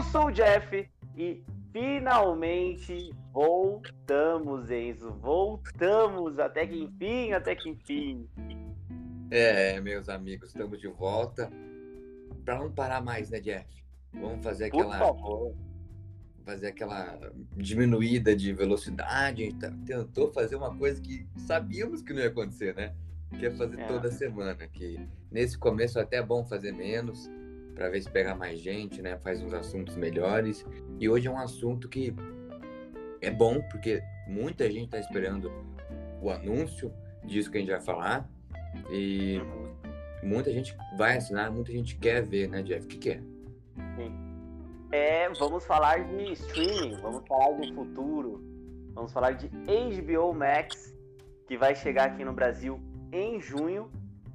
Eu sou o Jeff e finalmente voltamos, Enzo. Voltamos até que enfim, até que enfim. É, meus amigos, estamos de volta. Para não parar mais, né, Jeff? Vamos fazer aquela. Por favor. Fazer aquela diminuída de velocidade. A gente tá- tentou fazer uma coisa que sabíamos que não ia acontecer, né? Que é fazer É. toda semana. Que nesse começo é até bom fazer menos, para ver se pega mais gente, né? Faz uns assuntos melhores. E hoje é um assunto que é bom, porque muita gente está esperando o anúncio disso que a gente vai falar. E muita gente vai assinar, muita gente quer ver, né, Jeff? O que, que é? É, vamos falar de streaming, vamos falar do futuro, vamos falar de HBO Max, que vai chegar aqui no Brasil em junho,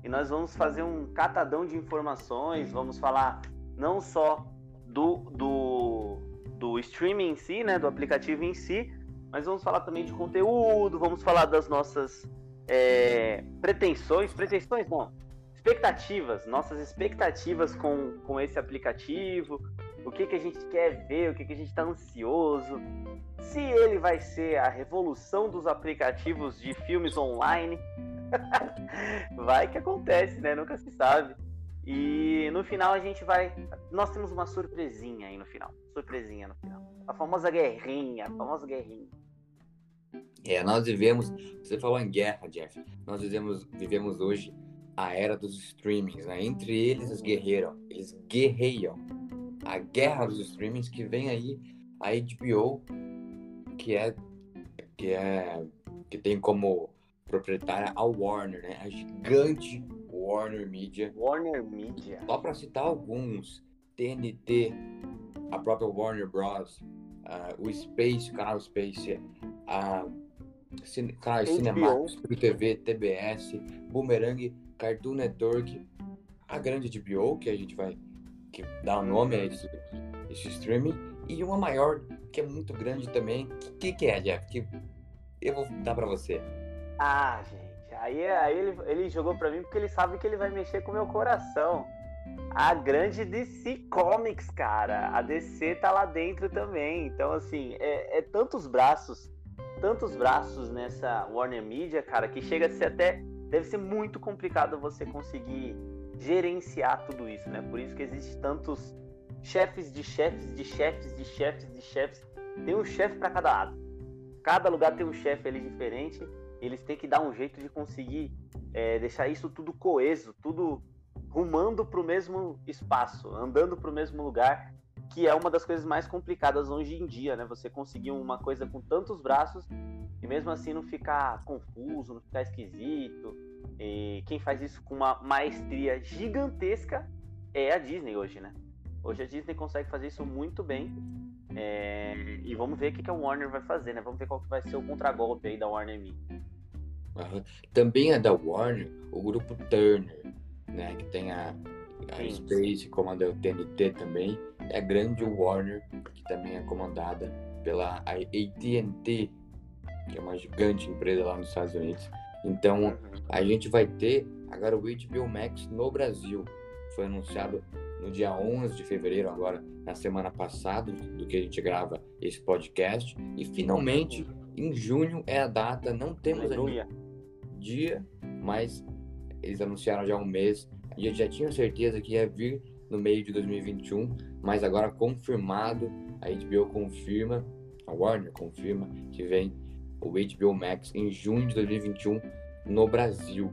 e nós vamos fazer um catadão de informações, vamos falar não só do, do, do streaming em si, né, do aplicativo em si, mas vamos falar também de conteúdo, vamos falar das nossas é, pretensões, pretensões não, expectativas, nossas expectativas com, com esse aplicativo, o que, que a gente quer ver, o que, que a gente está ansioso, se ele vai ser a revolução dos aplicativos de filmes online. vai que acontece, né? Nunca se sabe. E no final a gente vai. Nós temos uma surpresinha aí no final. Surpresinha no final. A famosa guerrinha, a famosa guerrinha. É, nós vivemos, você falou em guerra, Jeff, nós vivemos, vivemos hoje a era dos streamings, né? Entre eles, eles guerreiram, eles guerreiam. A guerra dos streamings que vem aí, a HBO, que é, que é, que tem como proprietária a Warner, né? A gigante Warner Media. Warner Media. Só para citar alguns, TNT, a própria Warner Bros, uh, o Space, o canal Space, a cine, HBO. Cinemax, TV, TBS, Boomerang, Cartoon Network, a grande HBO, que a gente vai que dá o nome a esse, esse streaming, e uma maior, que é muito grande também. O que, que é, Jeff? Que eu vou dar para você. Ah, gente, aí, aí ele, ele jogou pra mim porque ele sabe que ele vai mexer com o meu coração. A grande DC Comics, cara. A DC tá lá dentro também. Então, assim, é, é tantos braços, tantos braços nessa Warner Media, cara, que chega a ser até. Deve ser muito complicado você conseguir gerenciar tudo isso, né? Por isso que existe tantos chefes de chefes de chefes de chefes de chefes. Tem um chefe para cada lado. Cada lugar tem um chefe ali diferente eles têm que dar um jeito de conseguir é, deixar isso tudo coeso, tudo rumando para o mesmo espaço, andando para o mesmo lugar, que é uma das coisas mais complicadas hoje em dia, né? Você conseguir uma coisa com tantos braços e mesmo assim não ficar confuso, não ficar esquisito. E quem faz isso com uma maestria gigantesca é a Disney hoje, né? Hoje a Disney consegue fazer isso muito bem. É, e vamos ver o que, a Warner vai fazer, né? Vamos ver qual que vai ser o contragolpe aí da Warner Media. Uhum. Também é da Warner, o grupo Turner, né? Que tem a, a Sim. Space, comanda o TNT também. É a grande Warner, que também é comandada pela AT&T, que é uma gigante empresa lá nos Estados Unidos. Então, a gente vai ter agora o HBO Max no Brasil. Foi anunciado no dia 11 de fevereiro, agora na semana passada, do que a gente grava esse podcast. E finalmente, em junho é a data, não temos ainda. Dia, mas eles anunciaram já há um mês. A gente já tinha certeza que ia vir no meio de 2021, mas agora confirmado, a HBO confirma, a Warner confirma que vem o HBO Max em junho de 2021 no Brasil.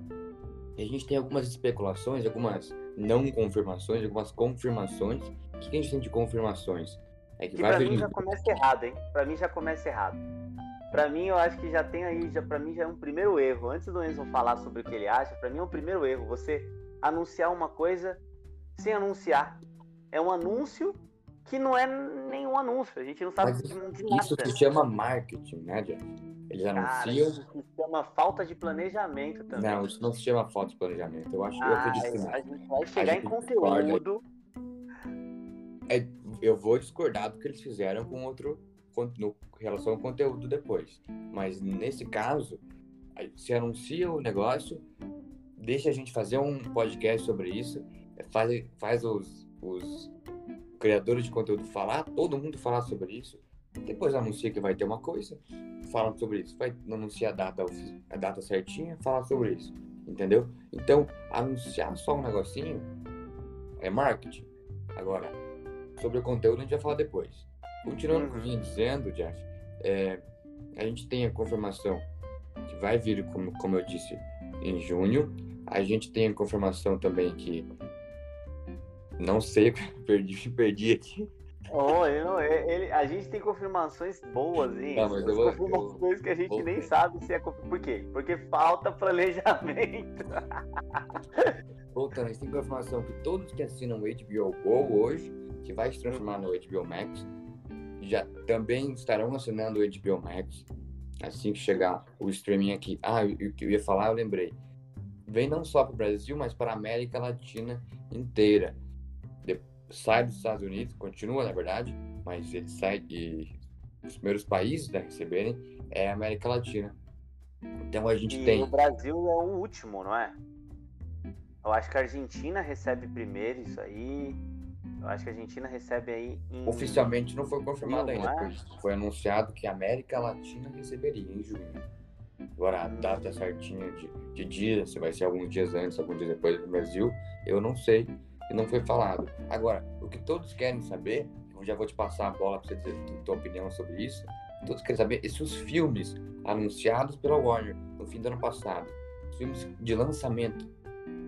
E a gente tem algumas especulações, algumas não confirmações, algumas confirmações. O que a gente tem de confirmações? É que Que vai pra vir mim já começa errado, hein? Pra mim já começa errado. Pra mim, eu acho que já tem aí, já, pra mim já é um primeiro erro. Antes do Enzo falar sobre o que ele acha, pra mim é um primeiro erro. Você anunciar uma coisa sem anunciar. É um anúncio que não é nenhum anúncio. A gente não sabe Mas de, de Isso nada. se chama marketing, né, Jeff? Eles Cara, anunciam isso se chama falta de planejamento também. Não, isso não se chama falta de planejamento. Eu acho eu Ah, acredito que não. a gente vai chegar em gente conteúdo. É, eu vou discordar do que eles fizeram com outro no relação ao conteúdo depois. Mas nesse caso, se anuncia o negócio, deixa a gente fazer um podcast sobre isso, é, faz, faz os, os criadores de conteúdo falar, todo mundo falar sobre isso, depois anuncia que vai ter uma coisa, fala sobre isso, vai anunciar a data, a data certinha, fala sobre isso, entendeu? Então, anunciar só um negocinho é marketing. Agora, sobre o conteúdo a gente vai falar depois. Continuando com o que eu dizendo, Jeff, é, a gente tem a confirmação que vai vir, como, como eu disse, em junho. A gente tem a confirmação também que não sei, perdi, perdi aqui. Oh, não, ele, a gente tem confirmações boas, hein? Não, mas eu vou, confirmações eu, que a gente nem sabe se é Por quê? Porque falta planejamento. Voltando, a gente tem confirmação que todos que assinam o HBO Go hoje, que vai se transformar no HBO Max, já também estarão assinando o HBO Max assim que chegar o streaming aqui. Ah, o que eu ia falar, eu lembrei. Vem não só para o Brasil, mas para a América Latina inteira sai dos Estados Unidos, continua na verdade, mas ele sai e os primeiros países a receberem é a América Latina. Então a gente e tem. O Brasil é o último, não é? Eu acho que a Argentina recebe primeiro isso aí. Eu acho que a Argentina recebe aí. Em... Oficialmente não foi confirmado ainda. É? Foi anunciado que a América Latina receberia em junho. Agora, a hum. data certinha de, de dia, se vai ser alguns dias antes, alguns dias depois do Brasil, eu não sei e não foi falado. Agora, o que todos querem saber, eu já vou te passar a bola para você a tua opinião sobre isso. Todos querem saber se os filmes anunciados pela Warner no fim do ano passado, filmes de lançamento,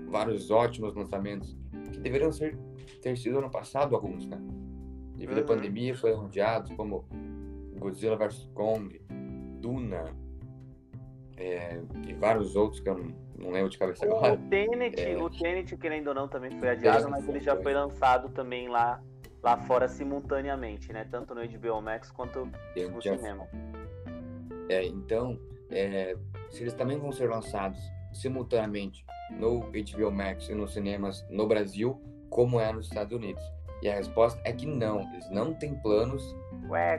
vários ótimos lançamentos, que deveriam ser, ter sido ano passado alguns, né? Devido uhum. à pandemia, foram adiados, como Godzilla vs. Kong, Duna, é, e vários outros que eu não, não lembro de cabeça agora. O Tenet, é... o Tenet, querendo ou não, também foi adiado, mas ele já foi lançado também lá, lá fora simultaneamente, né? Tanto no HBO Max quanto no cinema. É, então, é, se eles também vão ser lançados simultaneamente no HBO Max e nos cinemas no Brasil, como é nos Estados Unidos. E a resposta é que não, eles não têm planos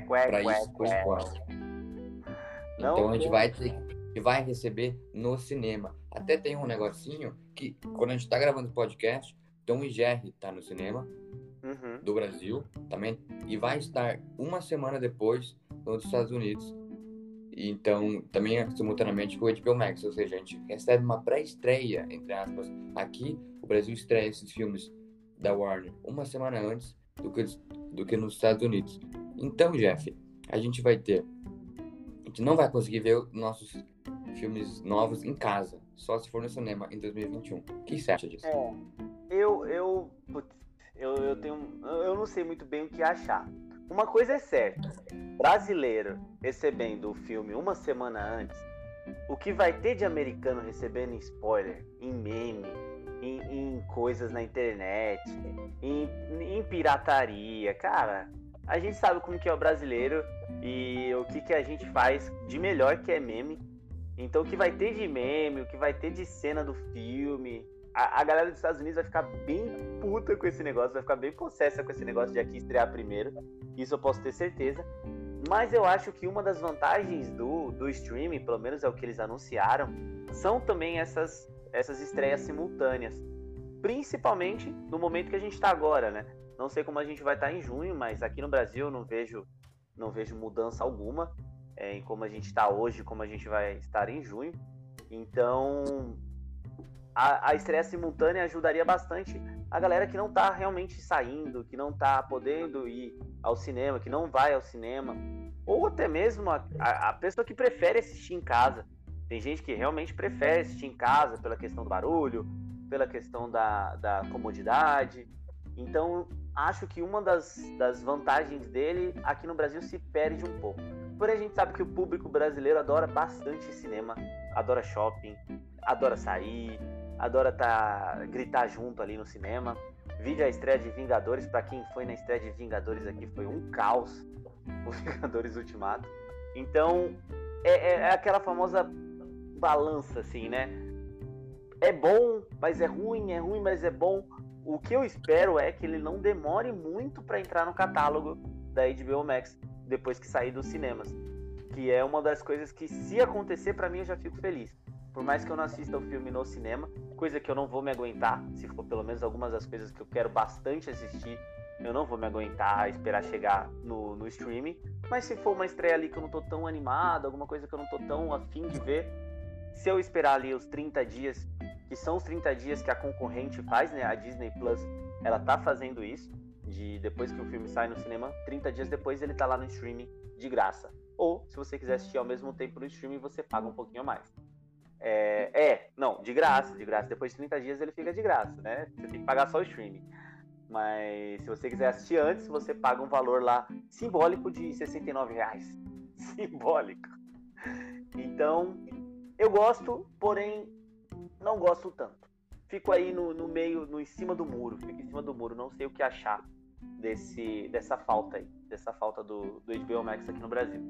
para isso por enquanto. Então a gente vai ter que vai receber no cinema. Até tem um negocinho que, quando a gente tá gravando o podcast, Tom e Jerry tá no cinema uhum. do Brasil também e vai estar uma semana depois nos Estados Unidos. Então, também é simultaneamente com o HBO Max, ou seja, a gente recebe uma pré-estreia, entre aspas. Aqui, o Brasil estreia esses filmes da Warner uma semana antes do que, do que nos Estados Unidos. Então, Jeff, a gente vai ter. A gente não vai conseguir ver nossos filmes novos em casa, só se for no cinema em 2021. O que você acha disso? É, eu, eu, eu, eu tenho, eu não sei muito bem o que achar. Uma coisa é certa, brasileiro recebendo o filme uma semana antes, o que vai ter de americano recebendo spoiler, em meme, em, em coisas na internet, em, em pirataria, cara, a gente sabe como que é o brasileiro e o que, que a gente faz de melhor que é meme. Então o que vai ter de meme, o que vai ter de cena do filme, a, a, galera dos Estados Unidos vai ficar bem puta com esse negócio, vai ficar bem possessa com esse negócio de aqui estrear primeiro. Isso eu posso ter certeza. Mas eu acho que uma das vantagens do, do streaming, pelo menos é o que eles anunciaram, são também essas, essas estreias simultâneas. Principalmente no momento que a gente está agora, né? Não sei como a gente vai estar tá em junho, mas aqui no Brasil eu não vejo, não vejo mudança alguma é, em como a gente está hoje, como a gente vai estar em junho. Então, a, a estreia simultânea ajudaria bastante a galera que não está realmente saindo, que não está podendo ir ao cinema, que não vai ao cinema, ou até mesmo a, a, a pessoa que prefere assistir em casa. Tem gente que realmente prefere assistir em casa pela questão do barulho, pela questão da, da comodidade. Então, acho que uma das, das vantagens dele aqui no Brasil se perde um pouco. Porém, a gente sabe que o público brasileiro adora bastante cinema, adora shopping, adora sair, adora tá, gritar junto ali no cinema. Vídeo a estreia de Vingadores, para quem foi na estreia de Vingadores aqui, foi um caos. O Vingadores Ultimato. Então, é, é, é aquela famosa balança, assim, né? É bom, mas é ruim, é ruim, mas é bom. O que eu espero é que ele não demore muito para entrar no catálogo da HBO Max depois que sair dos cinemas. Que é uma das coisas que, se acontecer, para mim eu já fico feliz. Por mais que eu não assista o filme no cinema, coisa que eu não vou me aguentar, se for pelo menos algumas das coisas que eu quero bastante assistir Eu não vou me aguentar esperar chegar no, no streaming. Mas se for uma estreia ali que eu não tô tão animado, alguma coisa que eu não tô tão afim de ver, se eu esperar ali os 30 dias, que são os 30 dias que a concorrente faz, né? A Disney Plus, ela tá fazendo isso, de depois que o filme sai no cinema, 30 dias depois ele tá lá no streaming de graça. Ou, se você quiser assistir ao mesmo tempo no streaming, você paga um pouquinho mais. É, é, não, de graça, de graça. Depois de 30 dias ele fica de graça, né? Você tem que pagar só o streaming. Mas se você quiser assistir antes, você paga um valor lá simbólico de 69 reais. Simbólico. Então, eu gosto, porém não gosto tanto. Fico aí no, no meio, no em cima do muro. Fico em cima do muro, não sei o que achar desse, dessa falta aí, dessa falta do, do HBO Max aqui no Brasil.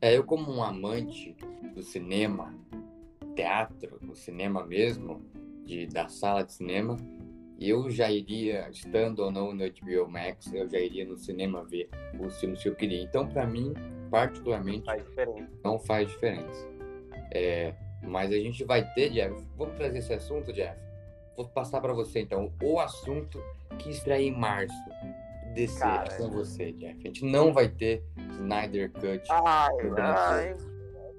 É, eu como um amante do cinema, teatro, do cinema mesmo, de, da sala de cinema, eu já iria, estando ou não no HBO Max, eu já iria no cinema ver os filmes que eu queria. Então, para mim, particularmente, faz não faz diferença. É, mas a gente vai ter, Jeff, vamos trazer esse assunto, Jeff? Vou passar para você, então, o assunto que estreia em março. Descer Cara, com você, Jeff. A gente não vai ter Snyder Cut. Ai, ai,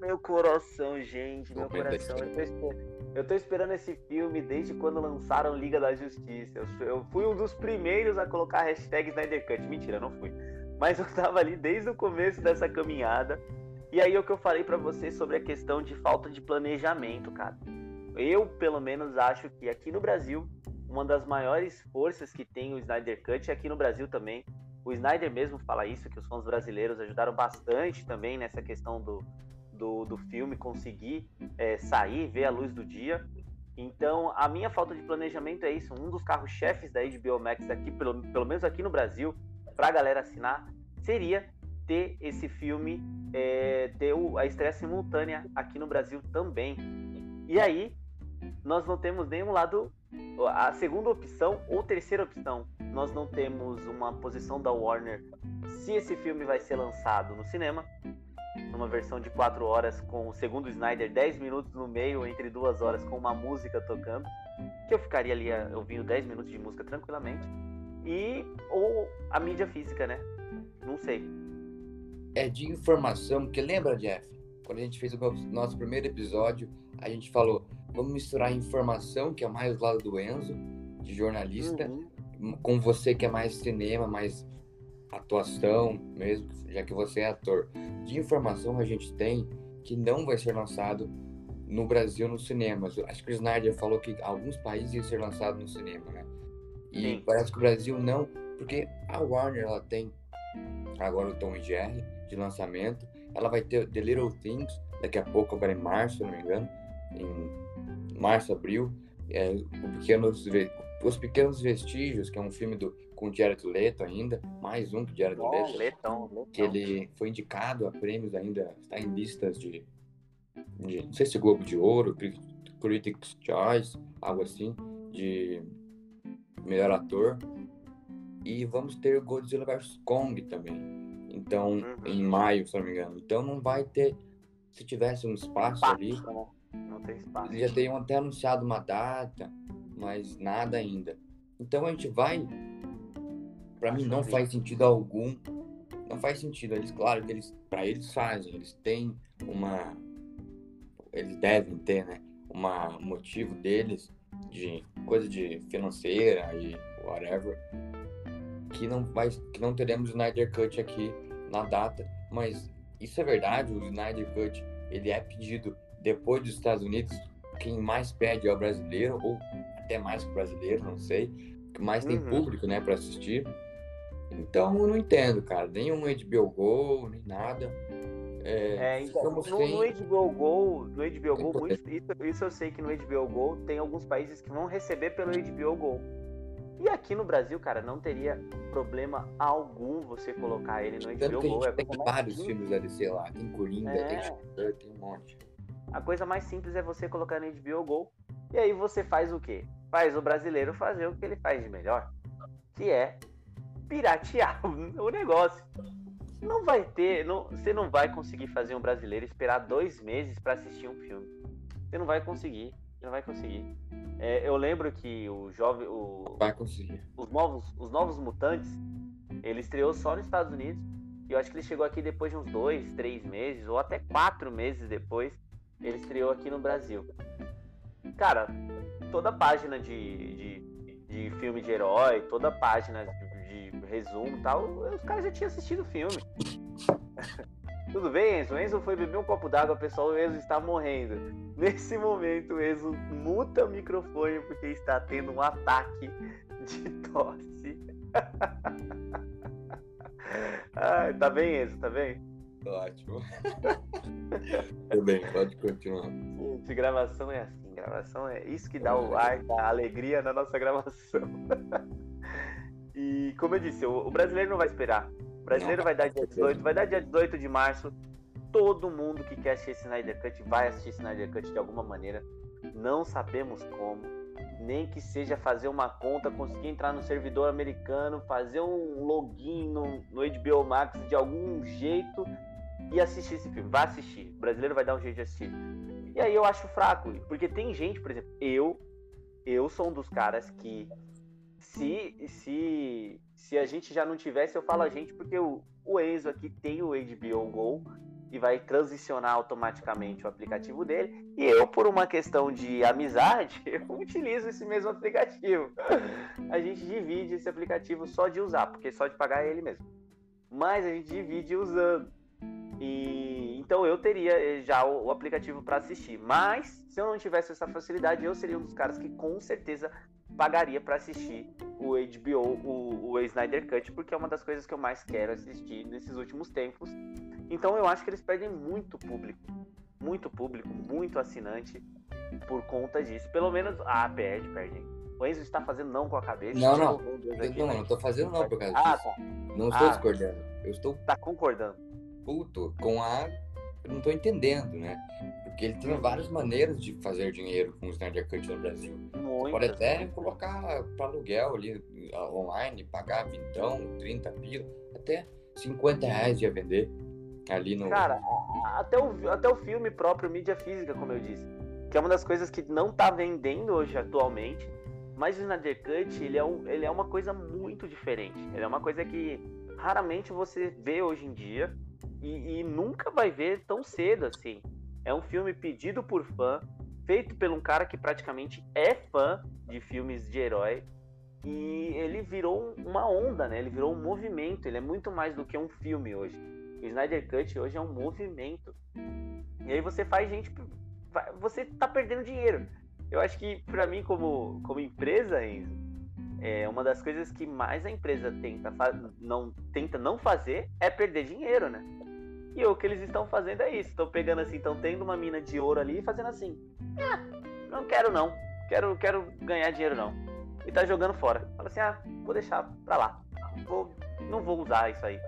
meu coração, gente, meu coração. Eu tô, esperando, eu tô, esperando esse filme desde quando lançaram Liga da Justiça. Eu, eu fui um dos primeiros a colocar a hashtag Snyder Cut. Mentira, não fui. Mas eu tava ali desde o começo dessa caminhada. E aí é o que eu falei para você sobre a questão de falta de planejamento, cara. Eu, pelo menos, acho que aqui no Brasil, uma das maiores forças que tem o Snyder Cut, aqui no Brasil também, o Snyder mesmo fala isso, que os fãs brasileiros ajudaram bastante também nessa questão do, do, do filme conseguir é, sair, ver a luz do dia. Então, a minha falta de planejamento é isso. Um dos carros-chefes da HBO Max aqui, pelo, pelo menos aqui no Brasil, para a galera assinar, seria ter esse filme, é, ter a estreia simultânea aqui no Brasil também. E aí, nós não temos nenhum lado, a segunda opção ou terceira opção. Nós não temos uma posição da Warner se esse filme vai ser lançado no cinema numa versão de 4 horas com, segundo o Snyder, 10 minutos no meio, entre duas horas, com uma música tocando, que eu ficaria ali eh, ouvindo 10 minutos de música tranquilamente. E, ou a mídia física, né? Não sei. É de informação, porque lembra, Jeff? Quando a gente fez o nosso primeiro episódio, a gente falou, vamos misturar informação, que é mais do lado do Enzo, de jornalista, uhum. com você que é mais cinema, mais atuação mesmo, já que você é ator. De informação a gente tem que não vai ser lançado no Brasil nos cinemas. Acho que o Snyder falou que alguns países iam ser lançado no cinema, né? E Sim. parece que o Brasil não, porque a Warner ela tem agora o Tom e Jerry de lançamento, ela vai ter The Little Things daqui a pouco, agora em março, se não me engano, em março, abril, é, o Pequenos, Os Pequenos Vestígios, que é um filme do com o Jared Leto ainda, mais um que o Jared Bom, Leto, Letão, Letão. que ele foi indicado a prêmios ainda, está em listas de, de não sei se Globo de Ouro, Critics' Choice, algo assim, de melhor ator. E vamos ter Godzilla vs Kong também. Então, uhum. em maio, se não me engano. Então não vai ter. Se tivesse um espaço, espaço ali. Né? Não tem espaço. Eles já teriam até anunciado uma data, mas nada ainda. Então a gente vai para mim não faz sentido algum. Não faz sentido. Eles, claro que eles, para eles fazem, eles têm uma, eles devem ter, né, uma motivo deles de coisa de financeira e whatever, que não vai, que não teremos o Snyder Cut aqui na data, mas isso é verdade. O Snyder Cut ele é pedido depois dos Estados Unidos. Quem mais pede é o brasileiro ou até mais que o brasileiro, não sei. Que mais tem uhum. público, né, para assistir. Então eu não entendo, cara. Nenhum HBO Go, nem nada. É, é então, no, sem... no HBO Go, no HBO Go, muito, isso, isso eu sei que no HBO Go tem alguns países que vão receber pelo HBO Go. E aqui no Brasil, cara, não teria problema algum você colocar ele no HBO Go. É tem vários simples. filmes da DC lá. Tem Coringa, é. tem tem um monte. A coisa mais simples é você colocar no HBO Go. E aí você faz o quê? Faz o brasileiro fazer o que ele faz de melhor. Que é piratear o negócio. Não vai ter, não, você não vai conseguir fazer um brasileiro esperar dois meses para assistir um filme. Você não vai conseguir. Não vai conseguir. É, eu lembro que o jovem. O, vai conseguir. Os novos, os novos mutantes, ele estreou só nos Estados Unidos. E eu acho que ele chegou aqui depois de uns dois, três meses, ou até quatro meses depois, ele estreou aqui no Brasil. Cara, toda página de, de, de filme de herói, toda página de resumo e tal, os caras já tinham assistido o filme. Tudo bem, Enzo? O Enzo foi beber um copo d'água, pessoal, o Enzo está morrendo. Nesse momento, o Enzo muta o microfone porque está tendo um ataque de tosse. Tá bem, Enzo? Tá bem? Ótimo. Tudo bem, pode continuar. Gente, gravação é assim, gravação é isso que dá o ar, a alegria na nossa gravação. E como eu disse, o brasileiro não vai esperar. O brasileiro vai dar dia 18, vai dar dia 18 de março. Todo mundo que quer assistir Snyder Cut vai assistir Snyder Cut de alguma maneira. Não sabemos como. Nem que seja fazer uma conta, conseguir entrar no servidor americano, fazer um login no, no HBO Max de algum jeito e assistir esse filme. Vai assistir. O brasileiro vai dar um jeito de assistir. E aí eu acho fraco, porque tem gente, por exemplo, eu, eu sou um dos caras que se, se, se a gente já não tivesse, eu falo a gente porque o, o Enzo aqui tem o HBO Go e vai transicionar automaticamente o aplicativo dele. E eu, por uma questão de amizade, eu utilizo esse mesmo aplicativo. A gente divide esse aplicativo só de usar, porque só de pagar é ele mesmo. Mas a gente divide usando. E então eu teria já o, o aplicativo para assistir. Mas se eu não tivesse essa facilidade, eu seria um dos caras que com certeza pagaria para assistir o HBO, o, o Snyder Cut, porque é uma das coisas que eu mais quero assistir nesses últimos tempos. Então eu acho que eles perdem muito público, muito público, muito assinante por conta disso. Pelo menos, ah, perde, perde. O Enzo está fazendo não com a cabeça. Não, não. Aqui, não, não estou fazendo não por causa ah, disso. Tá. Não estou ah, discordando. Eu estou. Tá concordando. Puto com a. Eu não estou entendendo, né? Porque ele tem várias maneiras de fazer dinheiro com o Snyder Cut no Brasil. Muitas, Pode até colocar para aluguel ali online, pagar 20, 30 pila, até 50 reais ia vender ali no. Cara, até o, até o filme próprio, mídia física, como eu disse, que é uma das coisas que não tá vendendo hoje atualmente. Mas o Snyder Cut, ele é, um, ele é uma coisa muito diferente. Ele é uma coisa que raramente você vê hoje em dia e, e nunca vai ver tão cedo assim. É um filme pedido por fã, feito por um cara que praticamente é fã de filmes de herói. E ele virou uma onda, né? Ele virou um movimento. Ele é muito mais do que um filme hoje. O Snyder Cut hoje é um movimento. E aí você faz gente. Você tá perdendo dinheiro. Eu acho que, para mim, como, como empresa, Enzo, é uma das coisas que mais a empresa tenta, não, tenta não fazer é perder dinheiro, né? E o que eles estão fazendo é isso. Estão pegando assim, estão tendo uma mina de ouro ali e fazendo assim. Ah, não quero não. Quero, quero ganhar dinheiro não. E tá jogando fora. Fala assim, ah, vou deixar pra lá. Vou, não vou usar isso aí.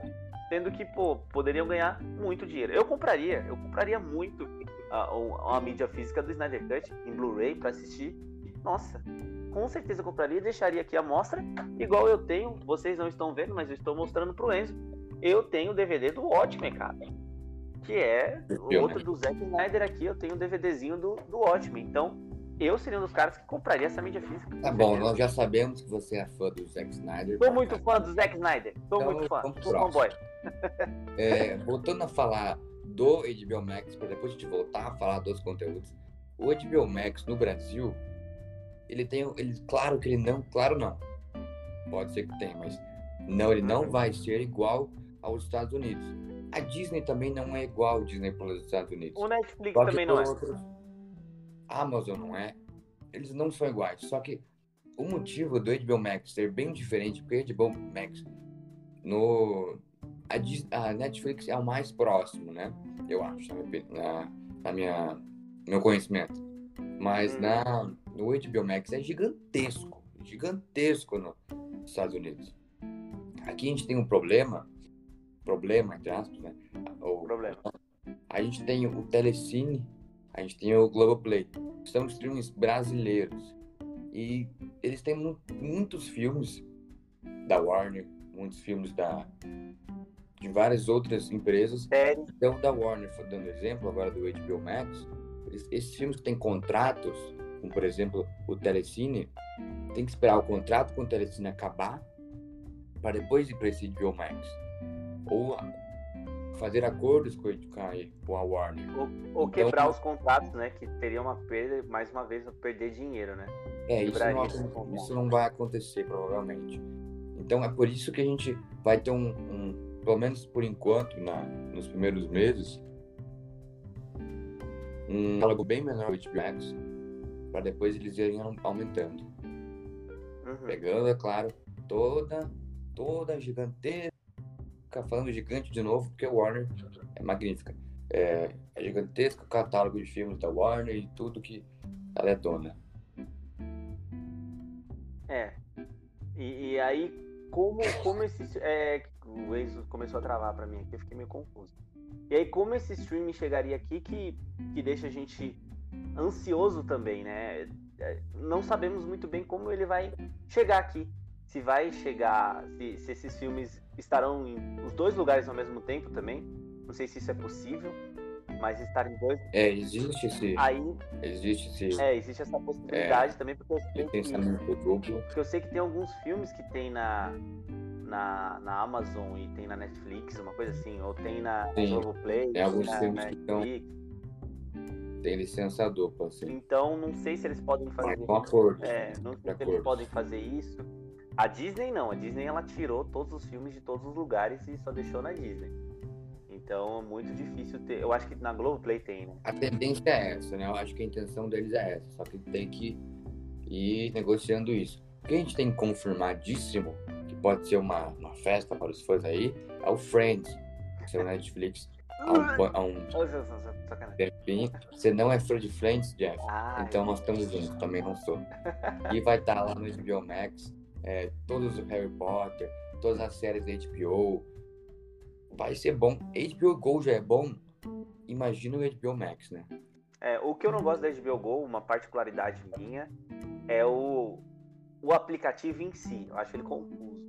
Sendo que, pô, poderiam ganhar muito dinheiro. Eu compraria, eu compraria muito a, a, a mídia física do Snyder Cut em Blu-ray para assistir. Nossa, com certeza eu compraria deixaria aqui a mostra, igual eu tenho. Vocês não estão vendo, mas eu estou mostrando pro Enzo eu tenho o DVD do Watchmen, cara. Que é o outro do Zack Snyder aqui, eu tenho o DVDzinho do, do Watchmen. Então, eu seria um dos caras que compraria essa mídia física. Tá bom, nós já sabemos que você é fã do Zack Snyder. Sou muito fã do Zack Snyder. Sou então, muito fã. Sou fanboy. É, voltando a falar do HBO Max, para depois a gente voltar a falar dos conteúdos. O HBO Max no Brasil, ele tem. Ele, claro que ele não. Claro não. Pode ser que tenha, mas. Não, ele não vai ser igual aos Estados Unidos. A Disney também não é igual a Disney para os Estados Unidos. O Netflix também não é. A Amazon não é. Eles não são iguais. Só que o motivo do HBO Max ser bem diferente, porque o HBO Max no a, a, Netflix é o mais próximo, né? Eu acho, na, na minha meu conhecimento. Mas na no HBO Max é gigantesco, gigantesco nos Estados Unidos. Aqui a gente tem um problema problema, entre aspas, né? O, problema. A gente tem o Telecine, a gente tem o Globoplay, são streams brasileiros. E eles têm mu muitos filmes da Warner, muitos filmes da de várias outras empresas. Então, da Warner, dando exemplo agora do HBO Max, eles, esses filmes que têm contratos como por exemplo o Telecine, tem que esperar o contrato com o Telecine acabar para depois ir para esse HBO Max. Ou fazer acordos com, com a Warner. Ou, ou então, quebrar os contratos, né? Que teria uma perda, mais uma vez, perder dinheiro, né? É, isso não, isso não, vai acontecer, provavelmente. Então é por isso que a gente vai ter um, um pelo menos por enquanto, na, nos primeiros meses, um diálogo bem menor do HBO Max, para depois eles irem aumentando. Uhum. Pegando, é claro, toda, toda gigantesca, falando gigante de novo, porque a Warner é magnífica. É, é gigantesco catálogo de filmes da Warner e tudo que ela é dona. É. E, e aí, como, como esse. É, o Enzo começou a travar para mim aqui, eu fiquei meio confuso. E aí, como esse streaming chegaria aqui que, que deixa a gente ansioso também, né? É, não sabemos muito bem como ele vai chegar aqui. Se vai chegar, se, se esses filmes estarão em os dois lugares ao mesmo tempo também. Não sei se isso é possível, mas estar em dois. É, existe esse. Aí. Existe esse. É, existe essa possibilidade é, também, porque eu sei que. Porque eu sei que tem alguns filmes que tem na, na, na Amazon e tem na Netflix, uma coisa assim, ou tem na Globoplay. Tem alguns na, filmes na que estão. Tem licença dupla, assim. Então, não sei se eles podem fazer. Com acordo. É, não sei se eles podem fazer isso. A Disney não, a Disney ela tirou todos os filmes de todos os lugares e só deixou na Disney. Então é muito difícil ter. Eu acho que na Globoplay tem, né? A tendência é essa, né? Eu acho que a intenção deles é essa. Só que tem que ir negociando isso. O que a gente tem confirmadíssimo pode ser uma, uma festa para os fãs aí, é o Friends, que é na Netflix há um, há um tempinho. Você não é fã de Friends, Jeff? então nós estamos juntos, também não sou. E vai estar lá no HBO Max, é, todos os Harry Potter, todas as séries da HBO. Vai ser bom. HBO Go já é bom, imagina o HBO Max, né? É, o que eu não gosto da HBO Go, uma particularidade minha, é o, o aplicativo em si. Eu acho ele confuso.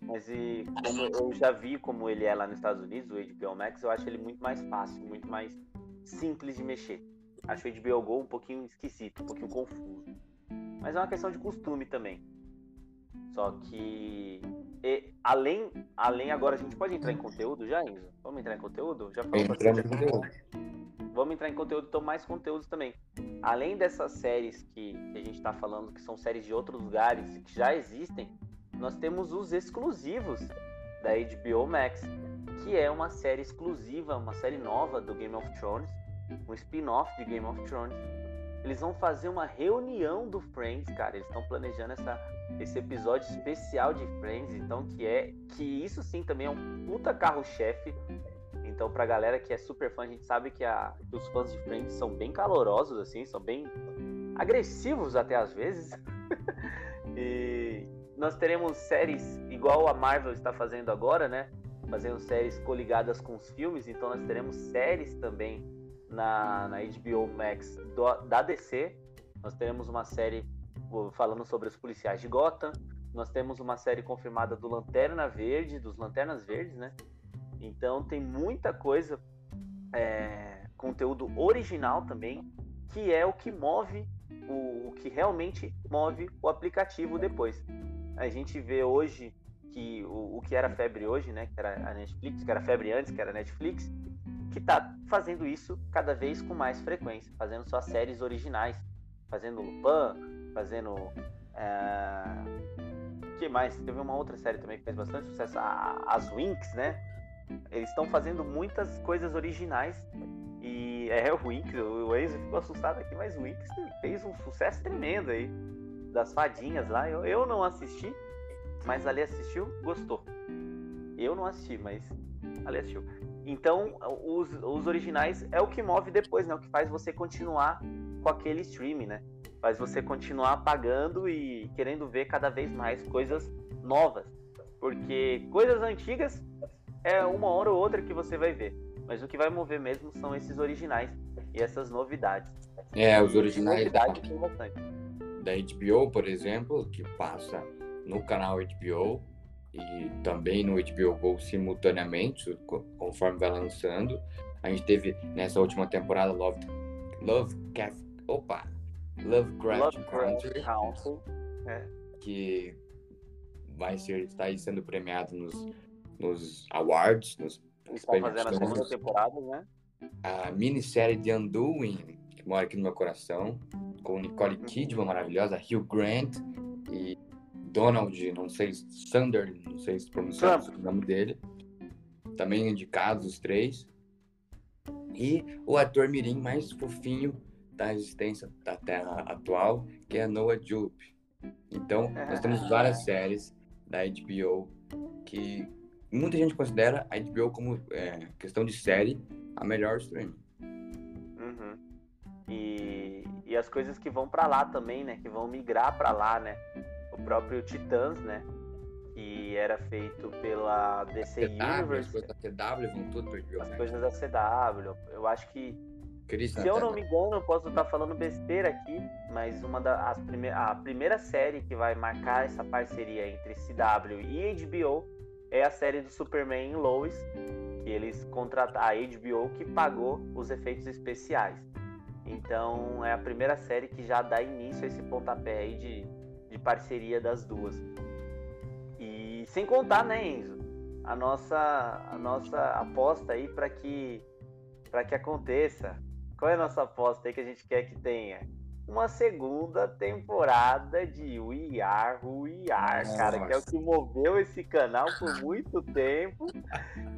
Mas e como eu já vi como ele é lá nos Estados Unidos, o HBO Max, eu acho ele muito mais fácil, muito mais simples de mexer. Acho o HBO Go um pouquinho esquisito, um pouquinho confuso. Mas é uma questão de costume também. Só que e, além, além agora a gente pode entrar em conteúdo já, Enzo? Vamos entrar em conteúdo? Já falamos bastante. Conteúdo. Vamos entrar em conteúdo, então mais conteúdos também. Além dessas séries que, que a gente está falando, que são séries de outros lugares que já existem, nós temos os exclusivos da HBO Max, que é uma série exclusiva, uma série nova do Game of Thrones, um spin-off de Game of Thrones. Eles vão fazer uma reunião do Friends, cara. Eles estão planejando essa, esse episódio especial de Friends, então que é que isso sim também é um puta carro-chefe. Então, pra galera que é super fã, a gente sabe que, a, que os fãs de Friends são bem calorosos, assim, são bem agressivos até às vezes. e nós teremos séries igual a Marvel está fazendo agora, né? Fazendo séries coligadas com os filmes, então nós teremos séries também na, na HBO Max do, da DC. Nós teremos uma série falando sobre os policiais de Gotham. Nós temos uma série confirmada do Lanterna Verde, dos Lanternas Verdes, né? Então tem muita coisa, é, conteúdo original também, que é o que move, o, o que realmente move o aplicativo depois a gente vê hoje que o, o que era febre hoje, né, que era a Netflix, que era febre antes, que era a Netflix, que está fazendo isso cada vez com mais frequência, fazendo suas séries originais, fazendo Lupin, fazendo é... que mais? Teve uma outra série também que fez bastante sucesso, as Winx, né? Eles estão fazendo muitas coisas originais e é o Winx, o Enzo ficou assustado aqui, mas o Winx fez um sucesso tremendo aí das fadinhas lá. Eu, eu não assisti, mas ali assistiu, gostou. Eu não assisti, mas ali assistiu. Então, os, os originais é o que move depois, né? O que faz você continuar com aquele streaming, né? Faz você continuar pagando e querendo ver cada vez mais coisas novas. Porque coisas antigas é uma hora ou outra que você vai ver. Mas o que vai mover mesmo são esses originais e essas novidades. É, os originais. Novidade tem bastante da HBO, por exemplo, que passa no canal HBO e também no HBO Go simultaneamente, conforme vai lançando. A gente teve nessa última temporada Love, Love Caf, opa, Lovecraft, Lovecraft Country, Country. É. que vai ser está aí sendo premiado nos, nos awards, nos estão fazendo a segunda temporada, né? a minissérie The Undoing, que mora aqui no meu coração, com Nicole Kidman maravilhosa, Hugh Grant e Donald, não sei, Sander, não sei se pronunciar o nome dele. Também indicados os três. E o ator mirim mais fofinho da existência da Terra atual, que é Noah Jupe. Então, nós temos várias séries da HBO que muita gente considera a HBO como é, questão de série a melhor streaming. Uhum. E, e as coisas que vão pra lá também, né? Que vão migrar pra lá, né? O próprio Titãs, né? Que era feito pela DC CW, as Universe, coisas da CW vão tudo pra HBO as Max. coisas da CW. Eu acho que, se eu não me engano, eu posso estar falando besteira aqui, mas uma da, as prime, a primeira série que vai marcar essa parceria entre CW e HBO é a série do Superman em Lois, que eles contrataram a HBO que pagou os efeitos especiais. Então é a primeira série que já dá início a esse pontapé aí de, de parceria das duas. E sem contar, né, Enzo, a nossa, a nossa aposta aí para que para que aconteça. Qual é a nossa aposta aí que a gente quer que tenha? Uma segunda temporada de We Are Who We Are, cara, que é o que moveu esse canal por muito tempo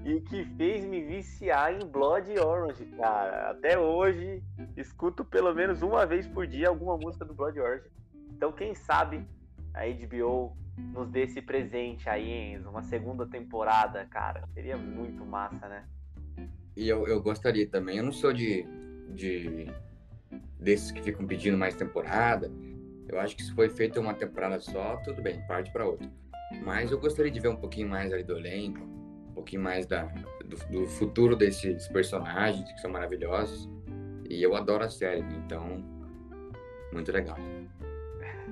e que fez me viciar em Blood Orange, cara. Até hoje escuto pelo menos uma vez por dia alguma música do Blood Orange. Então, quem sabe a HBO nos dê esse presente aí, Enzo, uma segunda temporada, cara. Seria muito massa, né? E eu, eu gostaria também. Eu não sou de, de desses que ficam pedindo mais temporada. Eu acho que se foi feita uma temporada só, tudo bem, parte para outra. Mas eu gostaria de ver um pouquinho mais ali do elenco, um pouquinho mais da, do, do futuro desses personagens que são maravilhosos. E eu adoro a série, então muito legal.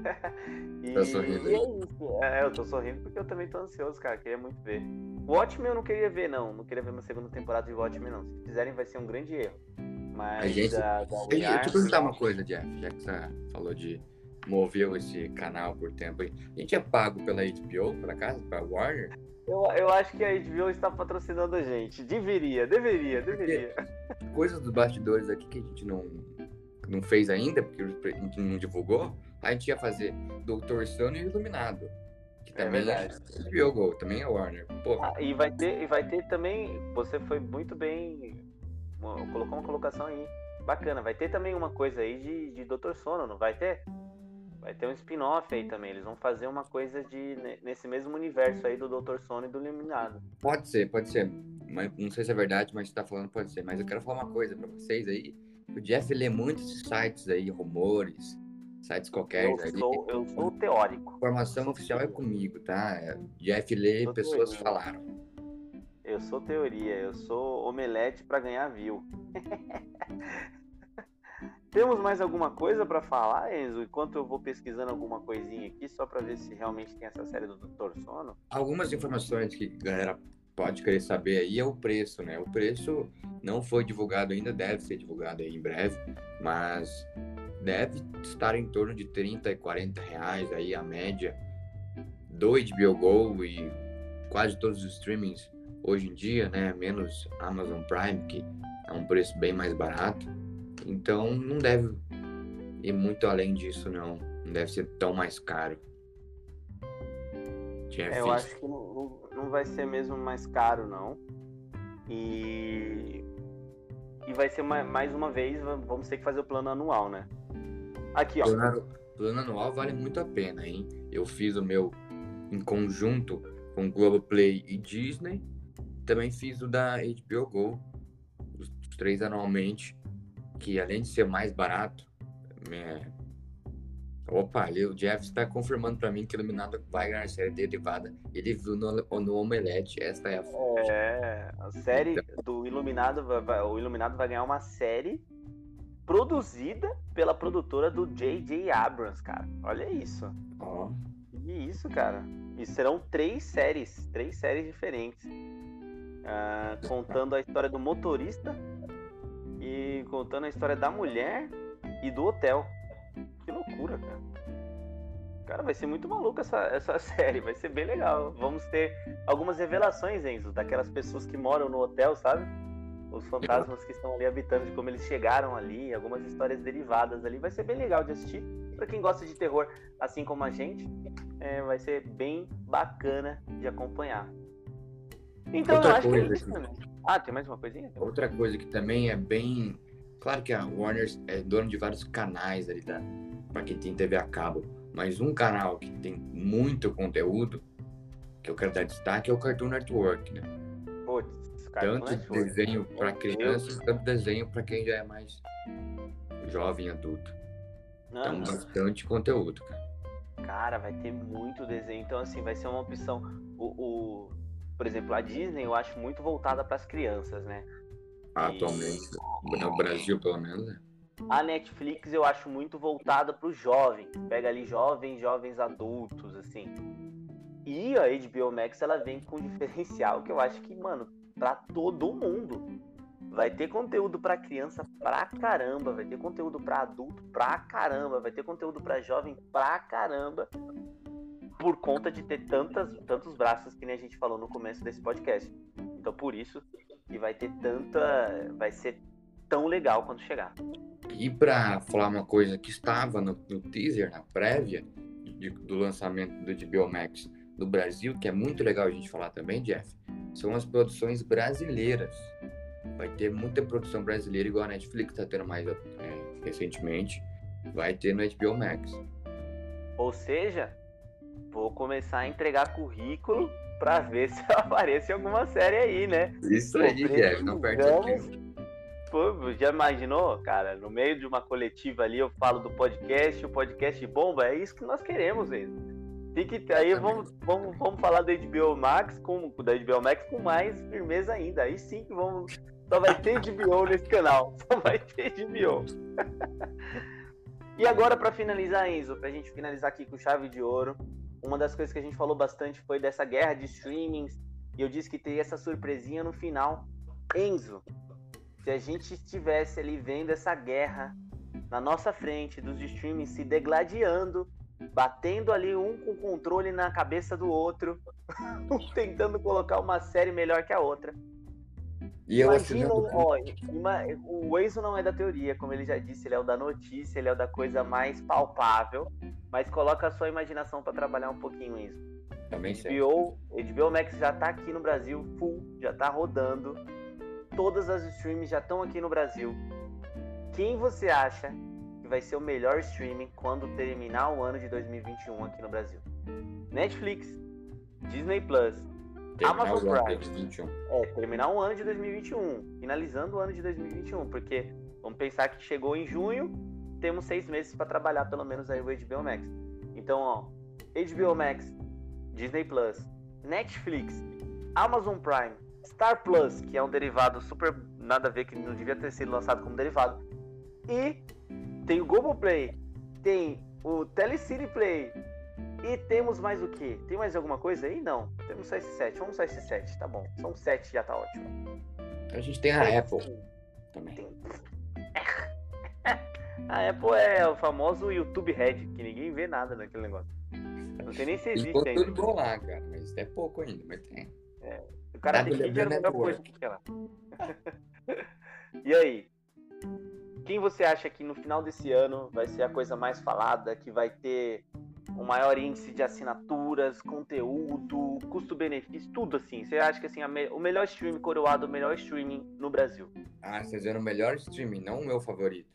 E, Tá sorrindo e é isso. É, eu tô sorrindo porque eu também tô ansioso, cara. Queria muito ver. Watchmen eu não queria ver, não. Não queria ver uma segunda temporada de Watchmen, não. Se fizerem, vai ser um grande erro. Mas A gente- da, da Eu, te perguntar uma coisa, Jeff, já que você falou de moveu esse canal por tempo aí. A gente é pago pela HBO, por acaso, pra Warner? eu, eu acho que a HBO está patrocinando a gente. Deveria, deveria, deveria. Coisas dos bastidores aqui que a gente não, não fez ainda, porque a gente não divulgou, a gente ia fazer Doutor Sono e Iluminado. Que É também verdade. HBO Go, também é Warner. Pô, Ah, e vai ter, e vai ter também. Você foi muito bem. Colocou uma colocação aí. Bacana. Vai ter também uma coisa aí de, de Doutor Sono, não vai ter? Vai ter um spin-off aí também. Eles vão fazer uma coisa de ne- nesse mesmo universo aí do Doutor Sono e do Iluminado. pode ser, pode ser. Mas, não sei se é verdade, mas você tá falando pode ser. Mas eu quero falar uma coisa pra vocês aí. O Jeff lê muitos sites aí, rumores, sites qualquer Eu aí. sou, eu sou teórico. Informação oficial é comigo, tá? É, Jeff lê, Tô pessoas doido. falaram. Eu sou teoria. Eu sou omelete pra ganhar view. Temos mais alguma coisa pra falar, Enzo? Enquanto eu vou pesquisando alguma coisinha aqui, só pra ver se realmente tem essa série do Doutor Sono. Algumas informações que a galera pode querer saber aí é o preço, né? O preço não foi divulgado ainda, deve ser divulgado aí em breve, mas deve estar em torno de 30 e 40 reais aí a média do HBO Go e quase todos os streamings hoje em dia, né? Menos Amazon Prime, que é um preço bem mais barato. Então não deve ir muito além disso, não. Não deve ser tão mais caro. É, eu acho que não, não- vai ser mesmo mais caro, não. E. E vai ser ma- mais uma vez, va- vamos ter que fazer o plano anual, né? Aqui, ó. Plano, plano anual vale muito a pena, hein? Eu fiz o meu em conjunto com Globoplay e Disney. Também fiz o da HBO Go, os três anualmente, que além de ser mais barato, é... Opa, ali o Jeff está confirmando para mim que Iluminado vai ganhar série derivada. Ele viu no, no Omelete, esta é a. É, a série do Iluminado, vai- o Iluminado vai ganhar uma série produzida pela produtora do J.J. Abrams, cara. Olha isso. Ó, Que isso, cara. E serão três séries, três séries diferentes. Ah, contando a história do motorista e contando a história da mulher e do hotel. Que loucura, cara. Cara, vai ser muito maluco essa, essa série, vai ser bem legal. Vamos ter algumas revelações, Enzo, daquelas pessoas que moram no hotel, sabe? Os fantasmas que estão ali habitando, de como eles chegaram ali, algumas histórias derivadas ali. Vai ser bem legal de assistir. Para quem gosta de terror, assim como a gente, é, vai ser bem bacana de acompanhar. Então Outra eu acho coisa que é isso também. Ah, tem mais uma coisinha? Outra coisa que também é bem. Claro que a Warner é dono de vários canais ali, tá? Pra quem tem TV a cabo. Mas um canal que tem muito conteúdo, que eu quero dar destaque, é o Cartoon Network, né? Putz, tanto Network. desenho para crianças, tanto desenho para quem já é mais jovem, adulto. Então, bastante conteúdo, cara. Cara, vai ter muito desenho. Então, assim, vai ser uma opção. O, o por exemplo, a Disney eu acho muito voltada para as crianças, né? Atualmente, e... no Brasil pelo menos, né? A Netflix eu acho muito voltada para os jovens. Pega ali jovens, jovens adultos, assim. E a HBO Max ela vem com um diferencial que eu acho que, mano, para todo mundo. Vai ter conteúdo para criança pra caramba, vai ter conteúdo para adulto pra caramba, vai ter conteúdo para jovem pra caramba por conta de ter tantas, tantos braços que nem a gente falou no começo desse podcast. Então por isso que vai ter tanta. Vai ser tão legal quando chegar. E para falar uma coisa que estava no, no teaser, na prévia de, do lançamento do HBO Max do Brasil, que é muito legal a gente falar também, Jeff, são as produções brasileiras. Vai ter muita produção brasileira, igual a Netflix está tendo mais é, recentemente. Vai ter no HBO Max. Ou seja, vou começar a entregar currículo para ver se aparece alguma série aí, né? Isso aí, Jeff, não perde tempo. Pô, já imaginou, cara? No meio de uma coletiva ali, eu falo do podcast, o podcast bomba, é isso que nós queremos, mesmo. Tem que aí vamos, vamos, vamos falar da HBO Max com da HBO Max com mais firmeza ainda. Aí sim que vamos só vai ter HBO nesse canal, só vai ter HBO. e agora para finalizar, Enzo, pra gente finalizar aqui com chave de ouro, uma das coisas que a gente falou bastante foi dessa guerra de streamings, e eu disse que teria essa surpresinha no final. Enzo, se a gente estivesse ali vendo essa guerra na nossa frente, dos streamings se degladiando, batendo ali um com o controle na cabeça do outro, tentando colocar uma série melhor que a outra. E eu Imagina, ó, o Enzo não é da teoria, como ele já disse, ele é o da notícia, ele é o da coisa mais palpável, mas coloca a sua imaginação para trabalhar um pouquinho isso. Também HBO, HBO Max já tá aqui no Brasil, full, já tá rodando. Todas as streams já estão aqui no Brasil. Quem você acha vai ser o melhor streaming quando terminar o ano de 2021 aqui no Brasil? Netflix, Disney Plus, terminar Amazon Prime. 2021. É, terminar o ano de 2021, finalizando o ano de 2021, porque vamos pensar que chegou em junho, temos seis meses para trabalhar pelo menos aí o HBO Max. Então, ó, HBO Max, Disney Plus, Netflix, Amazon Prime, Star Plus, que é um derivado super nada a ver, que não devia ter sido lançado como derivado, e tem o Google Play, tem o Telecine Play, e temos mais o que? Tem mais alguma coisa aí? Não. Temos só esses sete. Vamos só esses sete, tá bom. São sete, já tá ótimo. A gente tem a tem, Apple sim. também. Tem... a Apple é o famoso YouTube Red, que ninguém vê nada naquele negócio. Não sei nem se existe ainda. tudo bom lá, cara, mas é pouco ainda, mas tem. É. O cara tem que é a melhor coisa que ela. e aí? Quem você acha que no final desse ano vai ser a coisa mais falada, que vai ter o maior índice de assinaturas, conteúdo, custo-benefício, tudo assim. Você acha que assim, me... o melhor streaming coroado, o melhor streaming no Brasil? Ah, vocês viram o melhor streaming, não o meu favorito.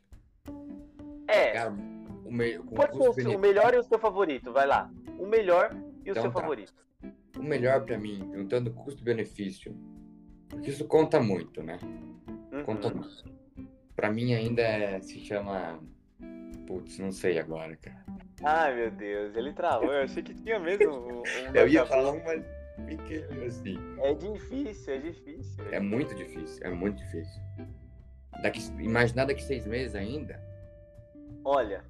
É. Cara, o, me... Pode ser o, melhor e o seu favorito, vai lá. O melhor e o então, seu tá. favorito. O melhor para mim, juntando custo-benefício, porque isso conta muito, né? Uhum. Conta muito. Pra mim ainda é, se chama. Putz, não sei agora, cara. Ai, meu Deus, ele travou. Eu achei que tinha mesmo um. eu ia falar um pequeno assim. É difícil, é difícil. É, muito difícil, é muito difícil. Daqui, imaginar daqui seis meses ainda. Olha.